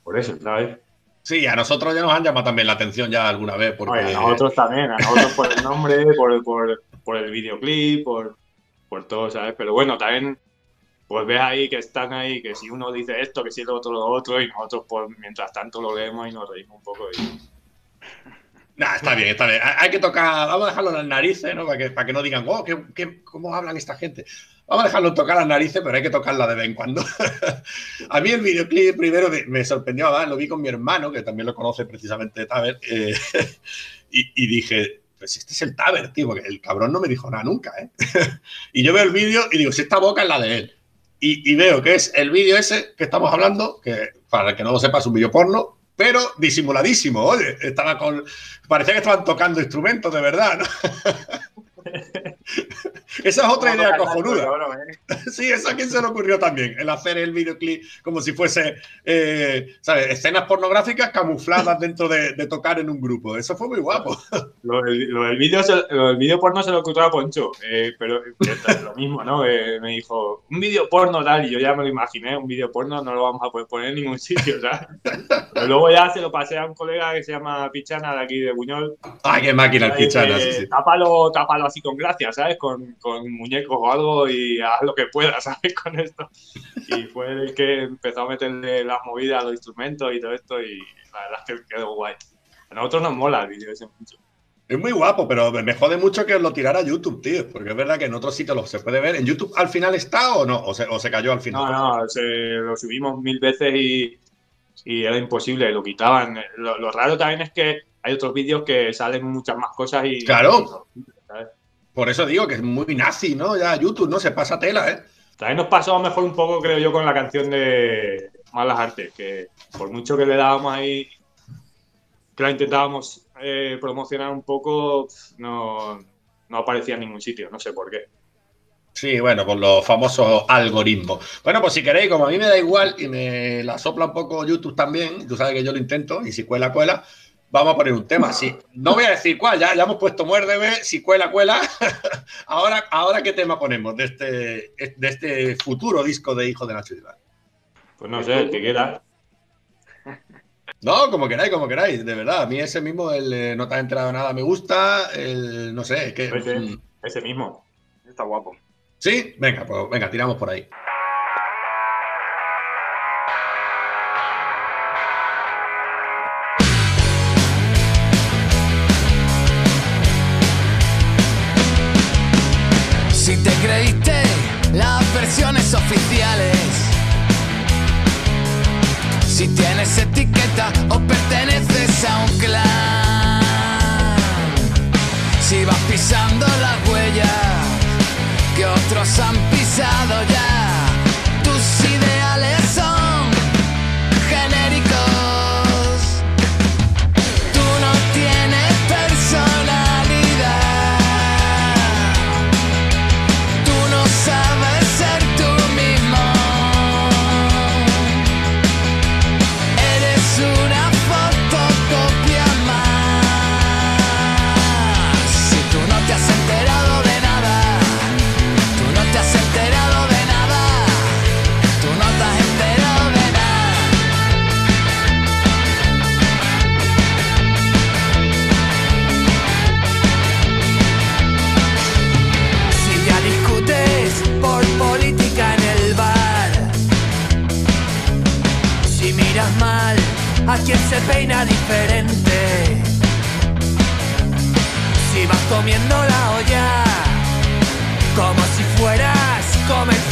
Por eso, ¿sabes? Sí, a nosotros ya nos han llamado también la atención ya alguna vez. Porque... Oye, a nosotros también, a nosotros por el nombre, por, por, por el videoclip, por, por todo, ¿sabes? Pero bueno, también pues ves ahí que están ahí, que si uno dice esto, que si el otro lo otro, y nosotros pues mientras tanto lo leemos y nos reímos un poco. Y... Nah, está bien, está bien. Hay que tocar, vamos a dejarlo en las narices, ¿no? Para que, para que no digan, oh, ¿qué, qué- cómo hablan esta gente? Vamos a dejarlo tocar las narices, pero hay que tocarla de vez en cuando. a mí el videoclip primero me, sorprendió, ¿verdad? lo vi con mi hermano, que también lo conoce precisamente Taber, eh, y, y dije, pues este es el Taber, tío, porque el cabrón no me dijo nada nunca, ¿eh? y yo veo el vídeo y digo, si esta boca es la de él. Y, y veo que es el vídeo ese que estamos hablando, que para el que no lo sepa es un vídeo porno, pero disimuladísimo, oye, estaba con... Parecía que estaban tocando instrumentos de verdad, ¿no? Esa es otra idea cojonuda. ¿eh? Sí, eso a quién se le ocurrió también, el hacer el videoclip como si fuese, eh, ¿sabes? Escenas pornográficas camufladas dentro de, de tocar en un grupo. Eso fue muy guapo. Lo, del- lo del vídeo porno se lo ocurrió a Poncho, eh, pero que es lo mismo, ¿no? Eh, me dijo, un vídeo porno tal, y yo ya me lo imaginé, un vídeo porno no lo vamos a poder poner en ningún sitio, ¿sabes? Pero luego ya se lo pasé a un colega que se llama Pichana de aquí de Buñol. Ay, qué máquina el pichana, sí, sí. Tápalo, tápalo así con gracia, ¿sabes? Con, con muñecos o algo y haz lo que puedas, ¿sabes? Con esto. Y fue el que empezó a meterle las movidas a los instrumentos y todo esto y la verdad es que quedó guay. A nosotros nos mola el vídeo ese mucho. Es muy guapo, pero me jode mucho que lo tirara a YouTube, tío, porque es verdad que en otros sitios lo se puede ver. ¿En YouTube al final está o no? ¿O se, o se cayó al final? No, no, se, lo subimos mil veces y, y era imposible, lo quitaban. Lo, lo raro también es que hay otros vídeos que salen muchas más cosas y... Claro. ¿sabes? Por eso digo que es muy nazi, ¿no? Ya YouTube, ¿no? Se pasa tela, ¿eh? También nos pasó mejor un poco, creo yo, con la canción de Malas Artes, que por mucho que le dábamos ahí, que la intentábamos eh, promocionar un poco, no, no aparecía en ningún sitio, no sé por qué. Sí, bueno, por los famosos algoritmos. Bueno, pues si queréis, como a mí me da igual y me la sopla un poco YouTube también, tú sabes que yo lo intento, y si cuela, cuela, vamos a poner un tema. Sí, no voy a decir cuál, ya, ya hemos puesto muérdeme, si cuela, cuela. ahora, ahora, ¿qué tema ponemos de este, de este futuro disco de Hijo de Nacho Iván? Pues no sé, el que quiera. No, como queráis, como queráis, de verdad. A mí ese mismo, el eh, no te has enterado de nada, me gusta. El, no sé, es que. Ese, mm, ese mismo. Está guapo. Sí, venga, pues venga, tiramos por ahí. Oficiales, si tienes etiqueta o perteneces a un clan, si vas pisando las huellas que otros han se peina diferente, si vas comiendo la olla como si fueras comercial,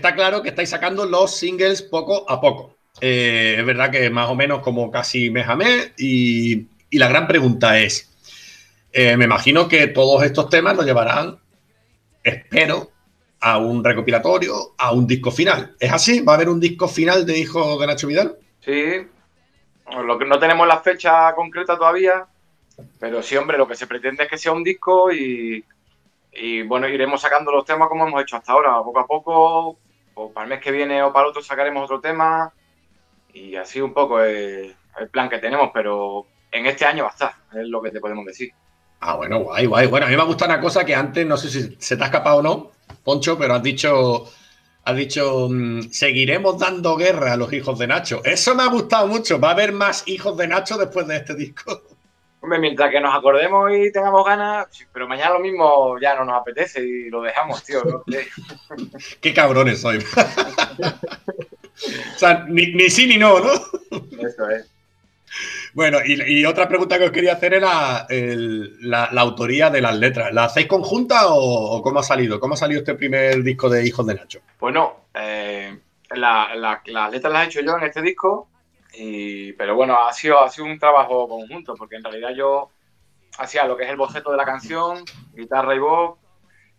está claro que estáis sacando los singles poco a poco. Eh, es verdad que más o menos como casi mes a mes. Y, y la gran pregunta es: eh, me imagino que todos estos temas nos llevarán, espero, a un recopilatorio, a un disco final. ¿Es así? ¿Va a haber un disco final de Hijo de Nacho Vidal? Sí, lo que no tenemos la fecha concreta todavía, pero sí, hombre, lo que se pretende es que sea un disco y, bueno, iremos sacando los temas como hemos hecho hasta ahora, poco a poco, o para el mes que viene o para el otro sacaremos otro tema y así un poco el plan que tenemos, pero en este año va a estar, es lo que te podemos decir. Ah, bueno, guay, guay. Bueno, a mí me gusta una cosa que antes, no sé si se te ha escapado o no, Poncho, pero has dicho, has dicho, mm, seguiremos dando guerra a los hijos de Nacho. Eso me ha gustado mucho. Va a haber más hijos de Nacho después de este disco. Hombre, mientras que nos acordemos y tengamos ganas, pero mañana lo mismo ya no nos apetece y lo dejamos, tío. ¿no? Qué cabrones soy. o sea, ni, ni sí ni no, ¿no? Eso es. Bueno, y, y otra pregunta que os quería hacer era el- la, la autoría de las letras. ¿La hacéis conjunta o, o cómo ha salido? ¿Cómo ha salido este primer disco de Hijos de Nacho? Bueno, eh, la- la- las letras las he hecho yo en este disco, y, pero bueno, ha sido, ha sido un trabajo conjunto, porque en realidad yo hacía lo que es el boceto de la canción, guitarra y voz,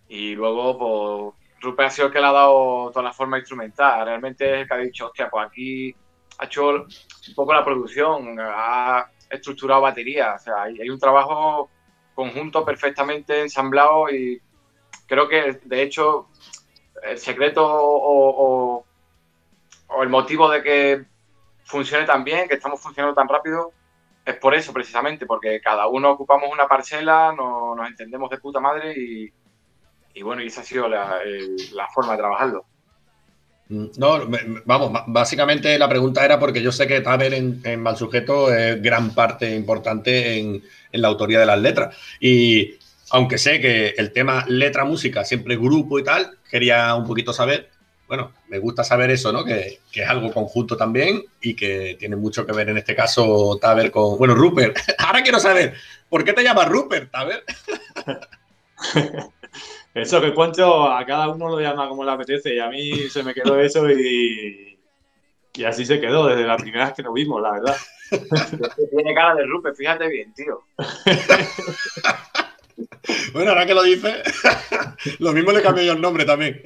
y luego pues, Rupert ha sido el que le ha dado toda la forma instrumental. Realmente es el que ha dicho, hostia, pues aquí ha hecho un poco la producción, ha estructurado batería, o sea, hay, hay un trabajo conjunto perfectamente ensamblado y creo que de hecho el secreto o, o- o el motivo de que funcione tan bien, que estamos funcionando tan rápido, es por eso precisamente, porque cada uno ocupamos una parcela, no- nos entendemos de puta madre y, y bueno, y esa ha sido la, la forma de trabajarlo. Mm, No, vamos, básicamente la pregunta era porque yo sé que Taber en, en Malsujeto es gran parte importante en, en la autoría de las letras. Y aunque sé que el tema letra-música siempre grupo y tal, quería un poquito saber, bueno, me gusta saber eso, ¿no? Que, que es algo conjunto también y que tiene mucho que ver en este caso Taber con, bueno, Rupert. Ahora quiero saber, ¿por qué te llamas Rupert, Taber? Eso que Poncho a cada uno lo llama como le apetece y a mí se me quedó eso y, y así se quedó desde la primera vez que nos vimos, la verdad. Tiene cara de Rupert, fíjate bien, tío. Bueno, ahora que lo dices, lo mismo le cambié yo el nombre también.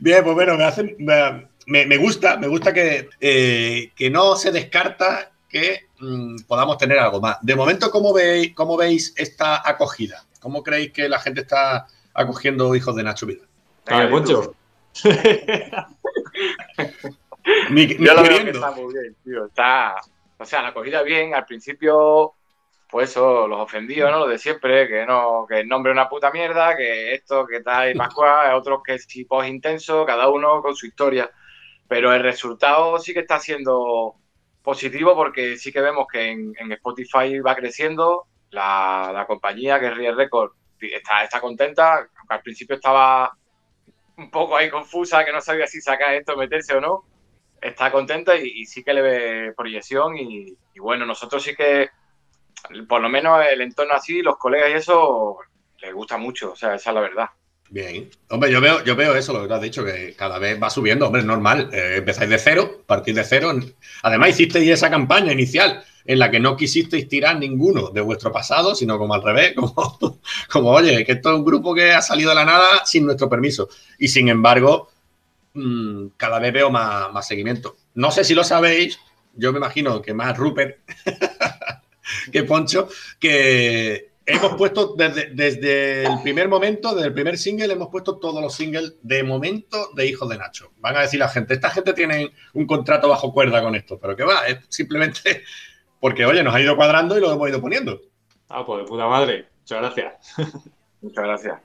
Bien, pues bueno, me, me, me- me gusta, me gusta que, eh, que no se descarta que mm, podamos tener algo más. De momento, ¿cómo veis, ¿cómo veis esta acogida? ¿Cómo creéis que la gente está acogiendo hijos de Nacho Vidal? A ver, Poncho. Ni, ni Yo lo veo que queriendo. está muy bien, tío. Está, o sea, la acogida bien. Al principio, pues eso, los ofendidos, ¿no? Lo de siempre, que no, que el nombre es una puta mierda, que esto, que tal y pascual, otros que sí post intenso, cada uno con su historia. Pero el resultado sí que está siendo positivo porque sí que vemos que en, en Spotify va creciendo. La, la compañía, que Real Record, está, está contenta. Aunque al principio estaba un poco ahí confusa, que no sabía si sacar esto, meterse o no está contenta y, sí que le ve proyección y bueno, nosotros sí que, por lo menos el entorno así, los colegas y eso, les gusta mucho, o sea, esa es la verdad. Bien. Hombre, yo veo, yo veo eso, lo que has dicho, que cada vez va subiendo. Hombre, es normal. eh, empezáis de cero, partir de cero. Además, hicisteis esa campaña inicial en la que no quisisteis tirar ninguno de vuestro pasado, sino como al revés, como, como oye, que esto es un grupo que ha salido de la nada sin nuestro permiso. Y sin embargo, mm, cada vez veo más, más seguimiento. No sé si lo sabéis, yo me imagino que más Rupert que Poncho, que hemos puesto desde, desde el primer momento, desde el primer single, hemos puesto todos los singles de momento de Hijos de Nacho. Van a decir la gente, esta gente tiene un contrato bajo cuerda con esto, pero que va, es simplemente porque, oye, nos ha ido cuadrando y lo hemos ido poniendo. Ah, pues de puta madre. Muchas gracias. Muchas gracias.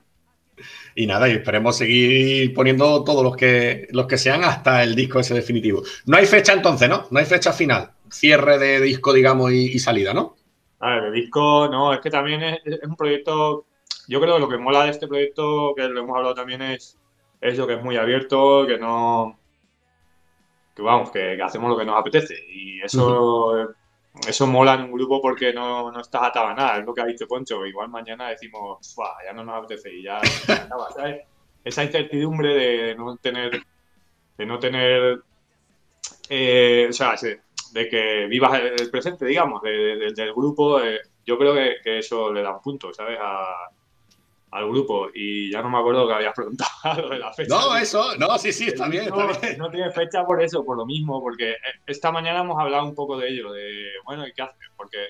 Y nada, y esperemos seguir poniendo todos los que, los que sean hasta el disco ese definitivo. No hay fecha entonces, ¿no? No hay fecha final. Cierre de disco, digamos, y, y salida, ¿no? A ver, el disco, no, es que también es, es un proyecto. Yo creo que lo que mola de este proyecto, que lo hemos hablado también, es eso, que es muy abierto, que no. que vamos, que, que hacemos lo que nos apetece. Y eso, eso mola en un grupo porque no, no estás atado a nada, es lo que ha dicho Poncho. Igual mañana decimos, "Buah, ya no nos apetece y ya, ya acaba", ¿sabes? Esa incertidumbre de no tener. de no tener. eh, o sea, sí, de que vivas el presente, digamos, de- de- del grupo, eh, yo creo que, que eso le da un punto, ¿sabes? A- al grupo. Y ya no me acuerdo que habías preguntado de la fecha. No, eso, no, sí, sí, está bien, No, está bien. no tiene fecha por eso, por lo mismo, porque eh, esta mañana hemos hablado un poco de ello, de, bueno, ¿y qué haces? Porque,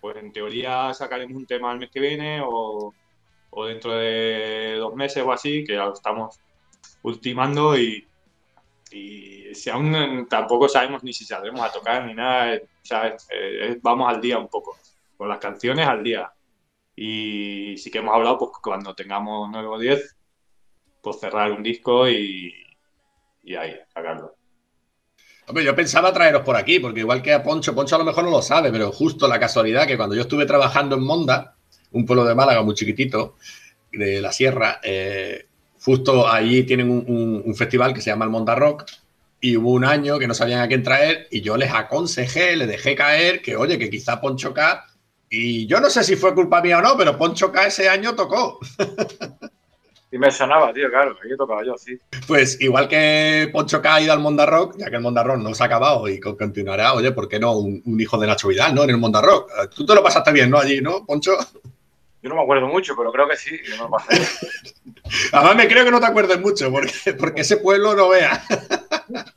pues en teoría sacaremos un tema el mes que viene o, o dentro de dos meses o así, que ya lo estamos ultimando y, y si aún tampoco sabemos ni si saldremos a tocar ni nada. Eh, eh, vamos al día un poco, con las canciones al día. Y sí que hemos hablado, pues cuando tengamos 9 o 10, pues cerrar un disco y, y ahí, sacarlo. Hombre, yo pensaba traeros por aquí, porque igual que a Poncho, Poncho a lo mejor no lo sabe, pero justo la casualidad que cuando yo estuve trabajando en Monda, un pueblo de Málaga muy chiquitito, de la sierra, eh, justo allí tienen un, un- un festival que se llama el Monda Rock, y hubo un año que no sabían a quién traer, y yo les aconsejé, les dejé caer que, oye, que quizá Poncho K, y yo no sé si fue culpa mía o no, pero Poncho K ese año tocó. Y me sonaba, tío, claro, ahí he tocado yo, sí. Pues igual que Poncho K ha ido al Monda Rock, ya que el Monda Rock no se ha acabado y co- continuará, oye, ¿por qué no? Un, un hijo de Nacho Vidal, ¿no? En el Monda Rock. Eh, Tú te lo pasaste bien, ¿no? Allí, ¿no, Poncho? Yo no me acuerdo mucho, pero creo que sí. Además, me creo que no te acuerdes mucho, porque, porque ese pueblo no vea.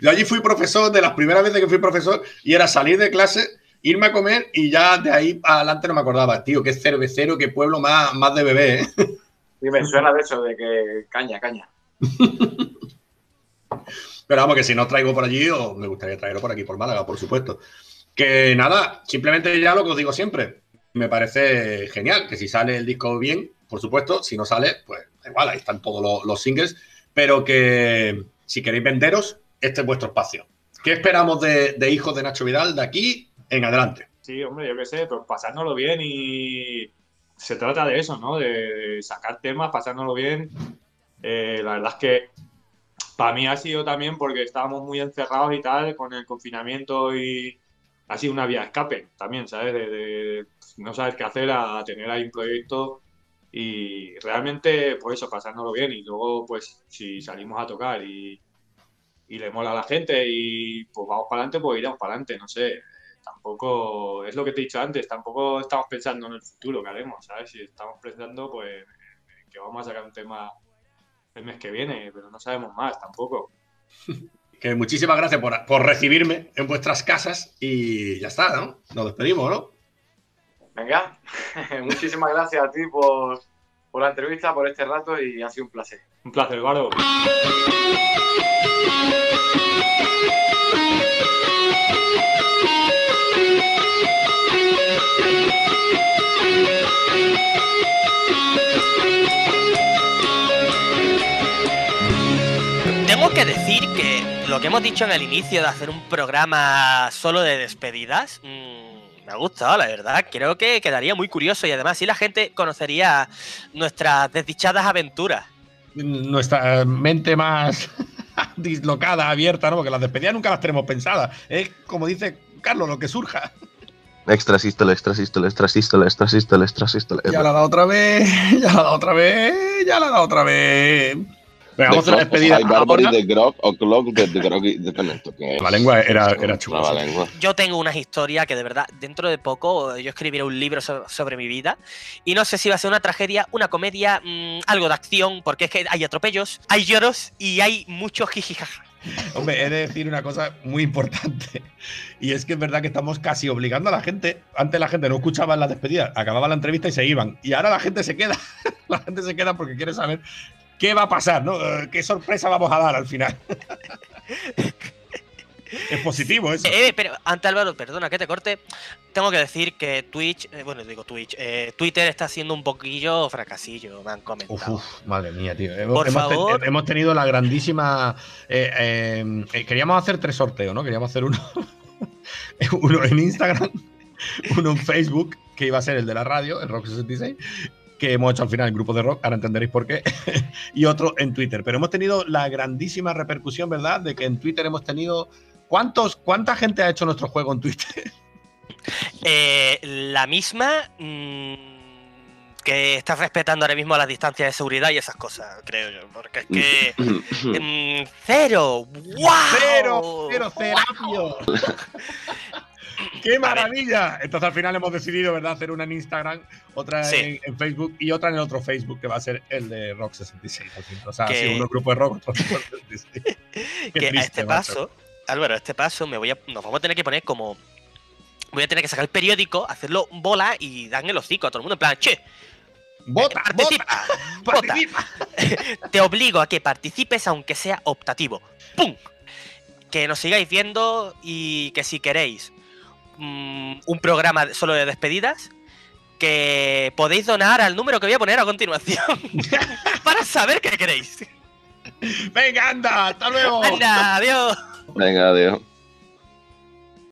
Yo allí fui profesor, de las primeras veces que fui profesor, y era salir de clase, irme a comer y ya de ahí adelante no me acordaba. Tío, qué cervecero, qué pueblo más, más de bebé, ¿eh? Y me suena de eso, de que caña, caña. Pero vamos, que si no traigo por allí, o me gustaría traerlo por aquí, por Málaga, por supuesto. Que nada, simplemente ya lo que os digo siempre. Me parece genial que si sale el disco bien, por supuesto, si no sale, pues igual, ahí están todos los, singles. Pero que si queréis venderos, este es vuestro espacio. ¿Qué esperamos de, Hijos de Nacho Vidal de aquí en adelante? Sí, hombre, yo qué sé, pues pasárnoslo bien y se trata de eso, ¿no? De, sacar temas, pasárnoslo bien. Eh, la verdad es que para mí ha sido también porque estábamos muy encerrados y tal, con el confinamiento y ha sido una vía de escape también, ¿sabes? No saber qué hacer a tener ahí un proyecto y realmente, pues eso, pasárnoslo bien y luego, pues, si salimos a tocar y, y le mola a la gente y pues vamos para adelante, pues iremos para adelante, no sé tampoco, es lo que te he dicho antes, tampoco estamos pensando en el futuro que haremos, ¿sabes? Si estamos pensando, pues, que vamos a sacar un tema el mes que viene, pero no sabemos más tampoco. Que muchísimas gracias por, por recibirme en vuestras casas y ya está, ¿no? Nos despedimos, ¿no? Venga, muchísimas gracias a ti por, por la entrevista, por este rato y ha sido un placer. Un placer, Varo. Tengo que decir que lo que hemos dicho en el inicio de hacer un programa solo de despedidas, mm, me ha gustado, la verdad. Creo que quedaría muy curioso y además así la gente conocería nuestras desdichadas aventuras. nuestra mente más dislocada, abierta, ¿no? Porque las despedidas nunca las tenemos pensadas. Es como dice Carlos, lo que surja. Extra sístole, extra sístole, extra sístole, extra sístole, extra sístole. Ya la ha dado otra vez, ya la ha dado otra vez, ya la ha dado otra vez. Venga, vamos a hacer la despedida. Hay de Grog o Clock de, de Grog que es- La lengua era- era lengua. Yo tengo unas historias que de verdad, dentro de poco, yo escribiré un libro so- sobre mi vida. Y no sé si va a ser una tragedia, una comedia, mm, algo de acción, porque es que hay atropellos, hay lloros y hay mucho jijijaja. Hombre, he de decir una cosa muy importante. Y es que es verdad que estamos casi obligando a la gente. Antes la gente no escuchaba las despedidas, acababa la entrevista y se iban. Y ahora la gente se queda. La gente se queda porque quiere saber qué va a pasar, ¿no? Eh, ¿Qué sorpresa vamos a dar al final? Es positivo eso. Eh, pero ante Álvaro, perdona que te corte, tengo que decir que Twitch, eh, bueno, digo Twitch, eh, Twitter está siendo un poquillo fracasillo, me han comentado. uf, madre mía, tío. Hemos, Por hemos favor. hemos tenido la grandísima. eh, eh, eh, queríamos hacer tres sorteos, ¿no? Queríamos hacer uno, uno en Instagram, uno en Facebook, que iba a ser el de la radio, el Rock 66, que hemos hecho al final el grupo de rock, ahora entenderéis por qué, y otro en Twitter. Pero hemos tenido la grandísima repercusión, ¿verdad? De que en Twitter hemos tenido. ¿Cuántos, ¿Cuánta gente ha hecho nuestro juego en Twitter? Eh, la misma mm, que está respetando ahora mismo las distancias de seguridad y esas cosas, creo yo. Porque es que. mm, ¡Cero! ¡Wow! ¡Cero! ¡Cero! ¡Cerapio! ¡Qué maravilla! Entonces al final hemos decidido, ¿verdad?, hacer una en Instagram, otra Sí. en, en Facebook y otra en el otro Facebook, que va a ser el de Rock 66. al fin. O sea, Que- sí, uno grupo de rock, otro Rock 66. Qué que a este paso, Álvaro, a este paso me voy a, nos vamos a tener que poner como. Voy a tener que sacar el periódico, hacerlo bola y darle el hocico a todo el mundo. En plan, che, ¡Vota! participa, ¡Vota! vota. ¡Participa! te obligo a que participes aunque sea optativo. ¡Pum! Que nos sigáis viendo y que si queréis mm, un programa de- solo de despedidas, que podéis donar al número que voy a poner a continuación para saber qué queréis. ¡Venga, anda! ¡Hasta luego! Anda, adiós. Venga, adiós.